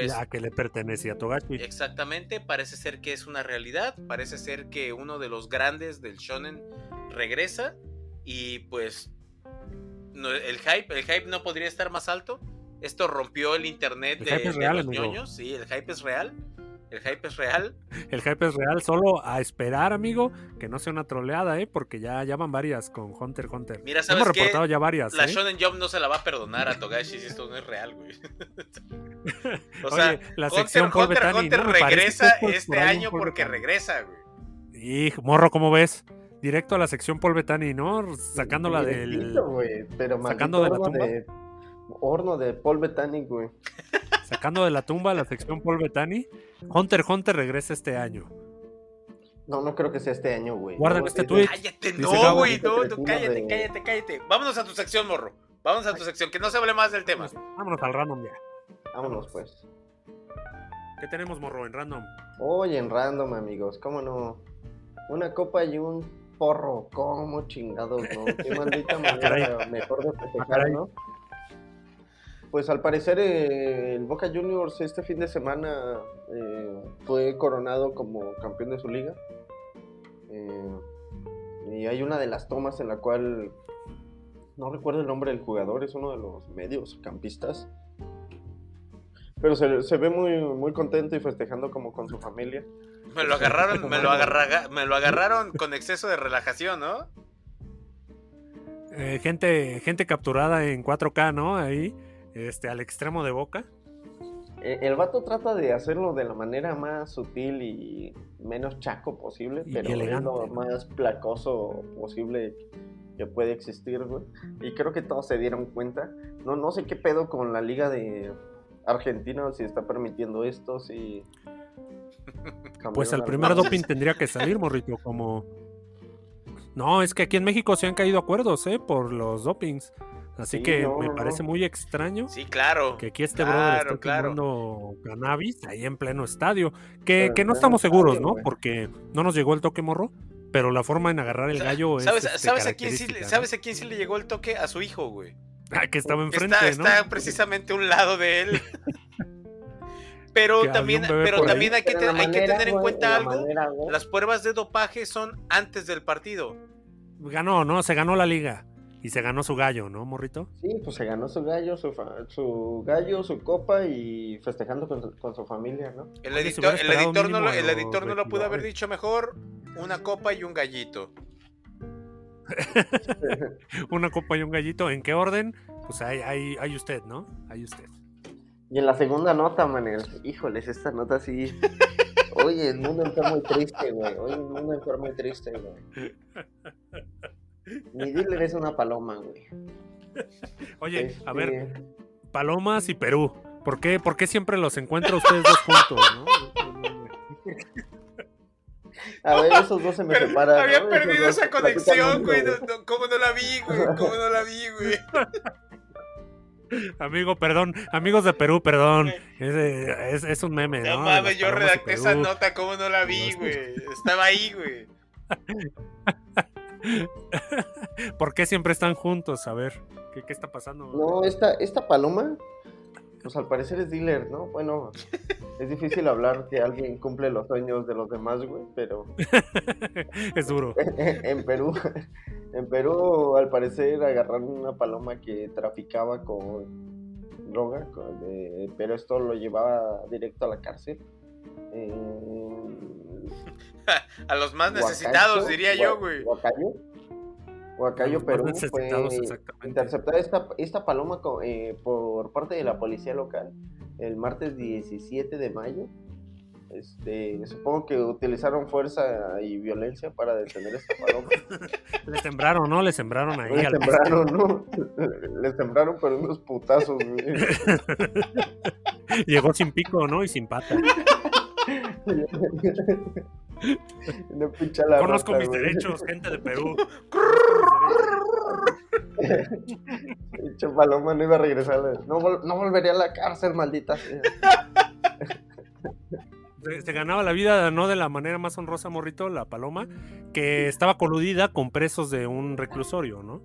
pues a que le pertenece a Togashi. Exactamente, parece ser que es una realidad, parece ser que uno de los grandes del shonen regresa y pues no, el hype, el hype no podría estar más alto. Esto rompió el internet El de, real, los amigo. ñoños, sí, el hype es real. El hype es real. El hype es real, solo a esperar, amigo, que no sea una troleada, ¿eh? Porque ya, ya van varias con Hunter Hunter. Mira, Hemos ¿sabes qué? reportado ya varias, La ¿eh? Shonen Jump no se la va a perdonar a Togashi si esto no es real, güey. [LAUGHS] o Oye, sea, la Hunter, sección Paul Hunter, Bettany, Hunter regresa este año Paul porque regresa, güey. Y morro, ¿cómo ves? Directo a la sección Paul Bettany, ¿no? Sacándola del... Güey, pero sacando de la tumba. de- horno de Paul Bettany, güey. [LAUGHS] Sacando de la tumba la sección Paul Bettany. Hunter Hunter regresa este año. No, no creo que sea este año, güey. Guarden No, este tuit. Cállate, Dice no, güey, no, que cállate, de- cállate, cállate. Vámonos a tu sección, morro. Vámonos a tu sección, que no se hable más del tema. Vámonos al random ya. Vámonos, pues. ¿Qué tenemos, morro, en random? Oye, en random, amigos, ¿cómo no? Una copa y un porro, ¿cómo chingados, no? Qué maldita [LAUGHS] manera mejor de festejar, caray. ¿no? Pues al parecer eh, el Boca Juniors este fin de semana eh, fue coronado como campeón de su liga. Eh, y hay una de las tomas en la cual no recuerdo el nombre del jugador, es uno de los medios campistas. Pero se, se ve muy, muy contento y festejando como con su familia. Me lo agarraron, me lo agarra- me lo agarraron con exceso de relajación, ¿no? Eh, gente, gente capturada en 4K, ¿no? Ahí, este, al extremo de boca. eh, el vato trata de hacerlo de la manera más sutil y menos chaco posible, Y pero es lo más placoso posible que puede existir, güey. Y creo que todos se dieron cuenta. No, no sé qué pedo con la liga de Argentina, si está permitiendo esto, si... [LAUGHS] Pues el primer doping tendría que salir, morrito, como... No, es que aquí en México se han caído acuerdos, ¿eh? Por los dopings. Así Sí, que no, me no, parece no. muy extraño Sí, claro. que aquí este Claro, brother esté claro. tomando cannabis ahí en pleno estadio. Que, que no estamos seguros, estadio, ¿no? Porque no nos llegó el toque morro, pero la forma en agarrar el gallo es. ¿Sabes, este, sabes a quién sí, característica, ¿no? ¿Sabes a quién sí le llegó el toque? A su hijo, güey. Ah, que estaba enfrente, está, ¿no? está precisamente a un lado de él. [LAUGHS] Pero Que también, pero también hay que, hay tener en cuenta la algo. manera. Las pruebas de dopaje son antes del partido. Ganó, ¿no? Se ganó la liga. Y se ganó su gallo, ¿no, morrito? Sí, pues se ganó su gallo, su, fa- su gallo, su copa y festejando con su, con su familia, ¿no? El editor, el editor, no, lo, el los editor no lo pudo haber dicho mejor. Una copa y un gallito. [LAUGHS] Una copa y un gallito. ¿En qué orden? Pues ahí, ahí, ahí usted, ¿no? Ahí usted. Y en la segunda nota, Manel, híjoles, esta nota sí. [LAUGHS] Oye, el mundo está muy triste, güey. Oye, el mundo está muy triste, güey. [LAUGHS] Mi dealer es una paloma, güey. Oye, a ver, Este, Palomas y Perú. ¿Por qué, ¿Por qué siempre los encuentra ustedes dos juntos, no? A ver, esos dos se me Pero separan. había perdido dos esa conexión, güey. No, no, ¿Cómo no la vi, güey? ¿Cómo no la vi, güey? [LAUGHS] Amigo, perdón. Amigos de Perú, perdón. Es, es- es un meme, ¿no? No mames, yo redacté esa nota, ¿cómo no la vi, güey? Estaba ahí, güey. [LAUGHS] [LAUGHS] ¿Por qué siempre están juntos? A ver, ¿qué, qué está pasando? No, esta, esta paloma, pues al parecer es dealer, ¿no? Bueno, [LAUGHS] es difícil hablar que alguien cumple los sueños de los demás, güey, pero [LAUGHS] es duro. en Perú, en Perú al parecer agarraron una paloma que traficaba con droga, con- eh, pero esto lo llevaba directo a la cárcel. Eh, [LAUGHS] A los más Huacayo, necesitados, diría yo, güey. Huacayo, Huacayo, Perú, fue interceptada esta, esta paloma eh, por parte de la policía local el martes 17 de mayo. Este, supongo que utilizaron fuerza y violencia para detener esta paloma. [LAUGHS] Le sembraron, ¿no? Le sembraron ahí Le sembraron, ¿no? [LAUGHS] Le sembraron pero unos putazos, güey. Llegó sin pico, ¿no? Y sin pata. Una pincha la Conozco rata, mis güey. derechos, gente de Perú. [LAUGHS] Pinche paloma no iba a regresar. No, vol- no volvería a la cárcel, maldita. [LAUGHS] Se, se ganaba la vida no de la manera más honrosa, morrito, la paloma, que estaba coludida con presos de un reclusorio, ¿no?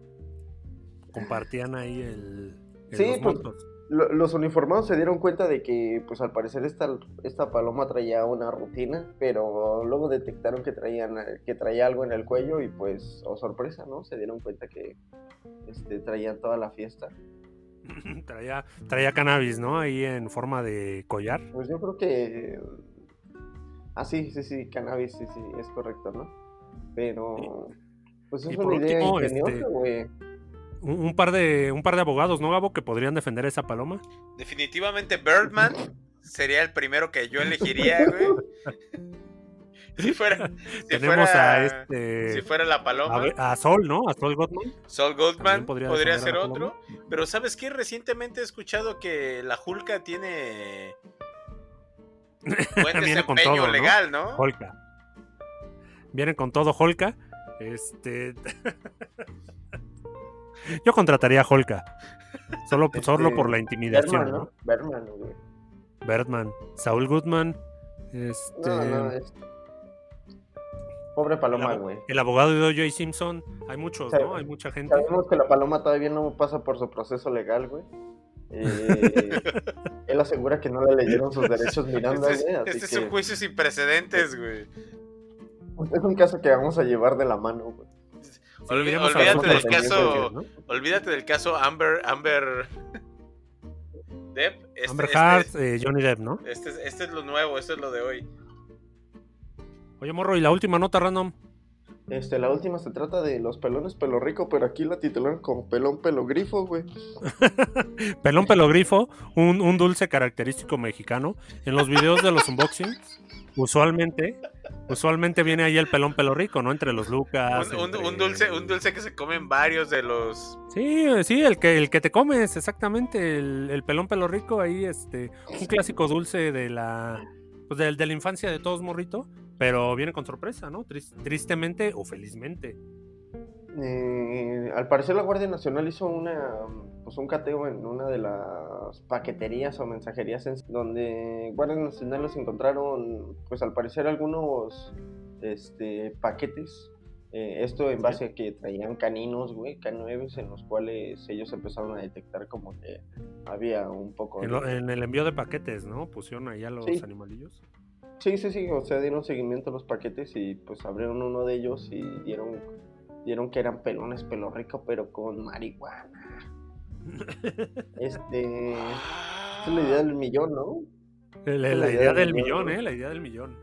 Compartían ahí el, el- Sí, los pues, montos. Lo- Los uniformados se dieron cuenta de que, pues al parecer esta, esta paloma traía una rutina, pero luego detectaron que, traían, que traía algo en el cuello y pues, oh sorpresa, ¿no? Se dieron cuenta que este, traían toda la fiesta. [LAUGHS] traía, traía cannabis, ¿no? Ahí en forma de collar. Pues yo creo que... Ah, sí, sí, sí, cannabis, sí, sí, es correcto, ¿no? Pero... Pues Y es por una idea último, ingeniosa, este, güey. Un, un par de, un par de abogados, ¿no, Gabo? Que podrían defender esa paloma. Definitivamente Birdman sería el primero que yo elegiría, [LAUGHS] güey. Si fuera, si [LAUGHS] Tenemos fuera, a este. si fuera la a, paloma, ver- a Sol, ¿no? A Sol Gottman. Sol Goldman podría podría, ser a otro. Pero ¿sabes qué? Recientemente he escuchado que la Julka tiene [LAUGHS] buen Viene con desempeño todo, ¿no? legal, ¿no? Holka. Vienen con todo Holka. Este. Yo contrataría a Holka. Solo, [LAUGHS] solo Este, por la intimidación, Berman, ¿no? ¿no? Berman, güey. Birdman. Saul Goodman. Este. No, no, es... Pobre paloma, güey. el abogado de O.J. Simpson. Hay muchos, ¿no? Hay mucha gente. Sabemos que la paloma todavía no pasa por su proceso legal, güey. Eh, [LAUGHS] él asegura que no le leyeron sus derechos Miranda, Este, es. Así este es que un juicio sin precedentes, güey. es un caso que vamos a llevar de la mano, güey. Olvídate del caso-. Olvídate del caso Amber, Amber [LAUGHS] Depp. Este, Amber este- Heard, eh, Johnny Depp, ¿no? Este, es- este es lo nuevo, este es lo de hoy. Oye, morro, y la última nota random. Este, la última se trata de los pelones pelo rico, pero aquí la titularon como pelón pelo grifo, güey. [LAUGHS] Pelón pelogrifo, un, un dulce característico mexicano. En los videos de los unboxings, usualmente, usualmente viene ahí el pelón pelo rico, ¿no? Entre los Lucas. Un, un- entre- un dulce, un dulce que se comen varios de los. Sí, sí, el que, el que te comes, exactamente. El, el pelón pelo rico, ahí, este, un clásico dulce de la, pues, del- de, la infancia de todos morrito, pero viene con sorpresa, ¿no? Tris- tristemente o felizmente. Eh, al parecer la Guardia Nacional hizo una, pues un cateo en una de las paqueterías o mensajerías en- donde guardias nacionales encontraron, pues al parecer algunos este, paquetes. eh, esto en base a que traían caninos, güey, K9 en los cuales ellos empezaron a detectar como que había un poco En, lo- en el envío de paquetes, ¿no? Pusieron ahí a los Sí. animalillos. Sí, sí, sí, o sea, dieron seguimiento a los paquetes y pues abrieron uno de ellos y dieron, dieron que eran pelones pelo rico, pero con marihuana. [LAUGHS] Este, esa es la idea del millón, ¿no? La, la la idea idea del millón. ¿eh? La idea del millón.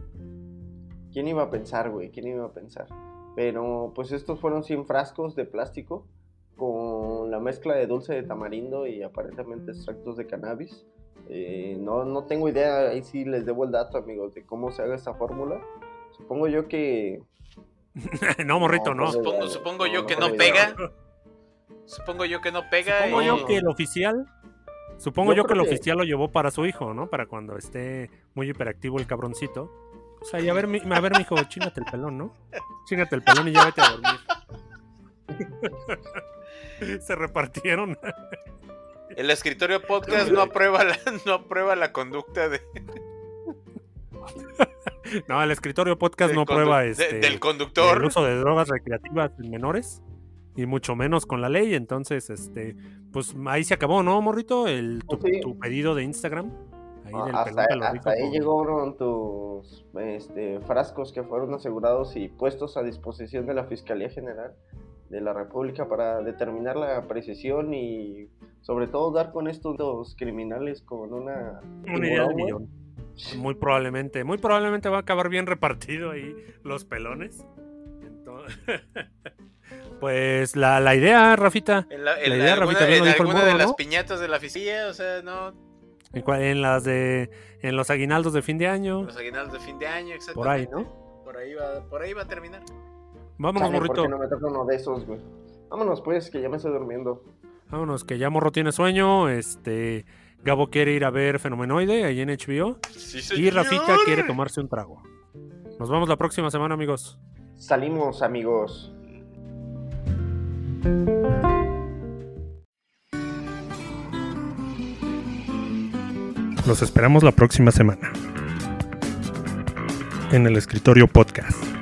¿Quién iba a pensar, güey? ¿Quién iba a pensar? Pero pues estos fueron 100 frascos de plástico con la mezcla de dulce de tamarindo y aparentemente extractos de cannabis. Eh, no, no tengo idea, ahí sí les debo el dato, amigos, de cómo se haga esta fórmula. Supongo yo que [LAUGHS] no, morrito, no. No, Supongo, no, supongo no, yo no que no pega. Supongo yo que no pega. Supongo y- yo que el oficial. Supongo Yo yo, que el oficial lo llevó para su hijo, ¿no? Para cuando esté muy hiperactivo el cabroncito. O sea, y a ver, mi, a ver, mijo, [LAUGHS] chingate el pelón, ¿no? Chingate el pelón y ya vete a dormir. [LAUGHS] Se repartieron. El escritorio podcast no aprueba la, no aprueba la conducta de, [LAUGHS] No, el escritorio podcast del no prueba de- este, del conductor. el uso de drogas recreativas en menores. Y mucho menos con la ley. Entonces, este, pues ahí se acabó, ¿no, morrito? El, tu, Sí. tu pedido de Instagram. Ahí del hasta, ahí llegaron tus este, frascos que fueron asegurados y puestos a disposición de la Fiscalía General de la República para determinar la precisión y sobre todo dar con estos dos criminales con una... Una idea güey. millón. Muy probablemente, muy probablemente va a acabar bien repartido ahí los pelones. Entonces, [LAUGHS] pues la, la idea, Rafita, En, la, en La idea, alguna, Rafita, bien en lo dijo el alguna de morro, las ¿no? piñatas de la fiscalía, o sea, no. en, en las de en los aguinaldos de fin de año, Los aguinaldos de fin de año, exactamente. por ahí, ¿no? Por ahí va, por ahí va a terminar. Vámonos, Chale, ¿por morrito. no me toca uno de esos, güey? Vámonos pues, que ya me estoy durmiendo. Vámonos, que ya Morro tiene sueño. Este Gabo quiere ir a ver Fenomenoide ahí en HBO. Sí, Y. Rafita quiere tomarse un trago. Nos vemos la próxima semana, amigos. Salimos, amigos. Los esperamos la próxima semana. En el escritorio podcast.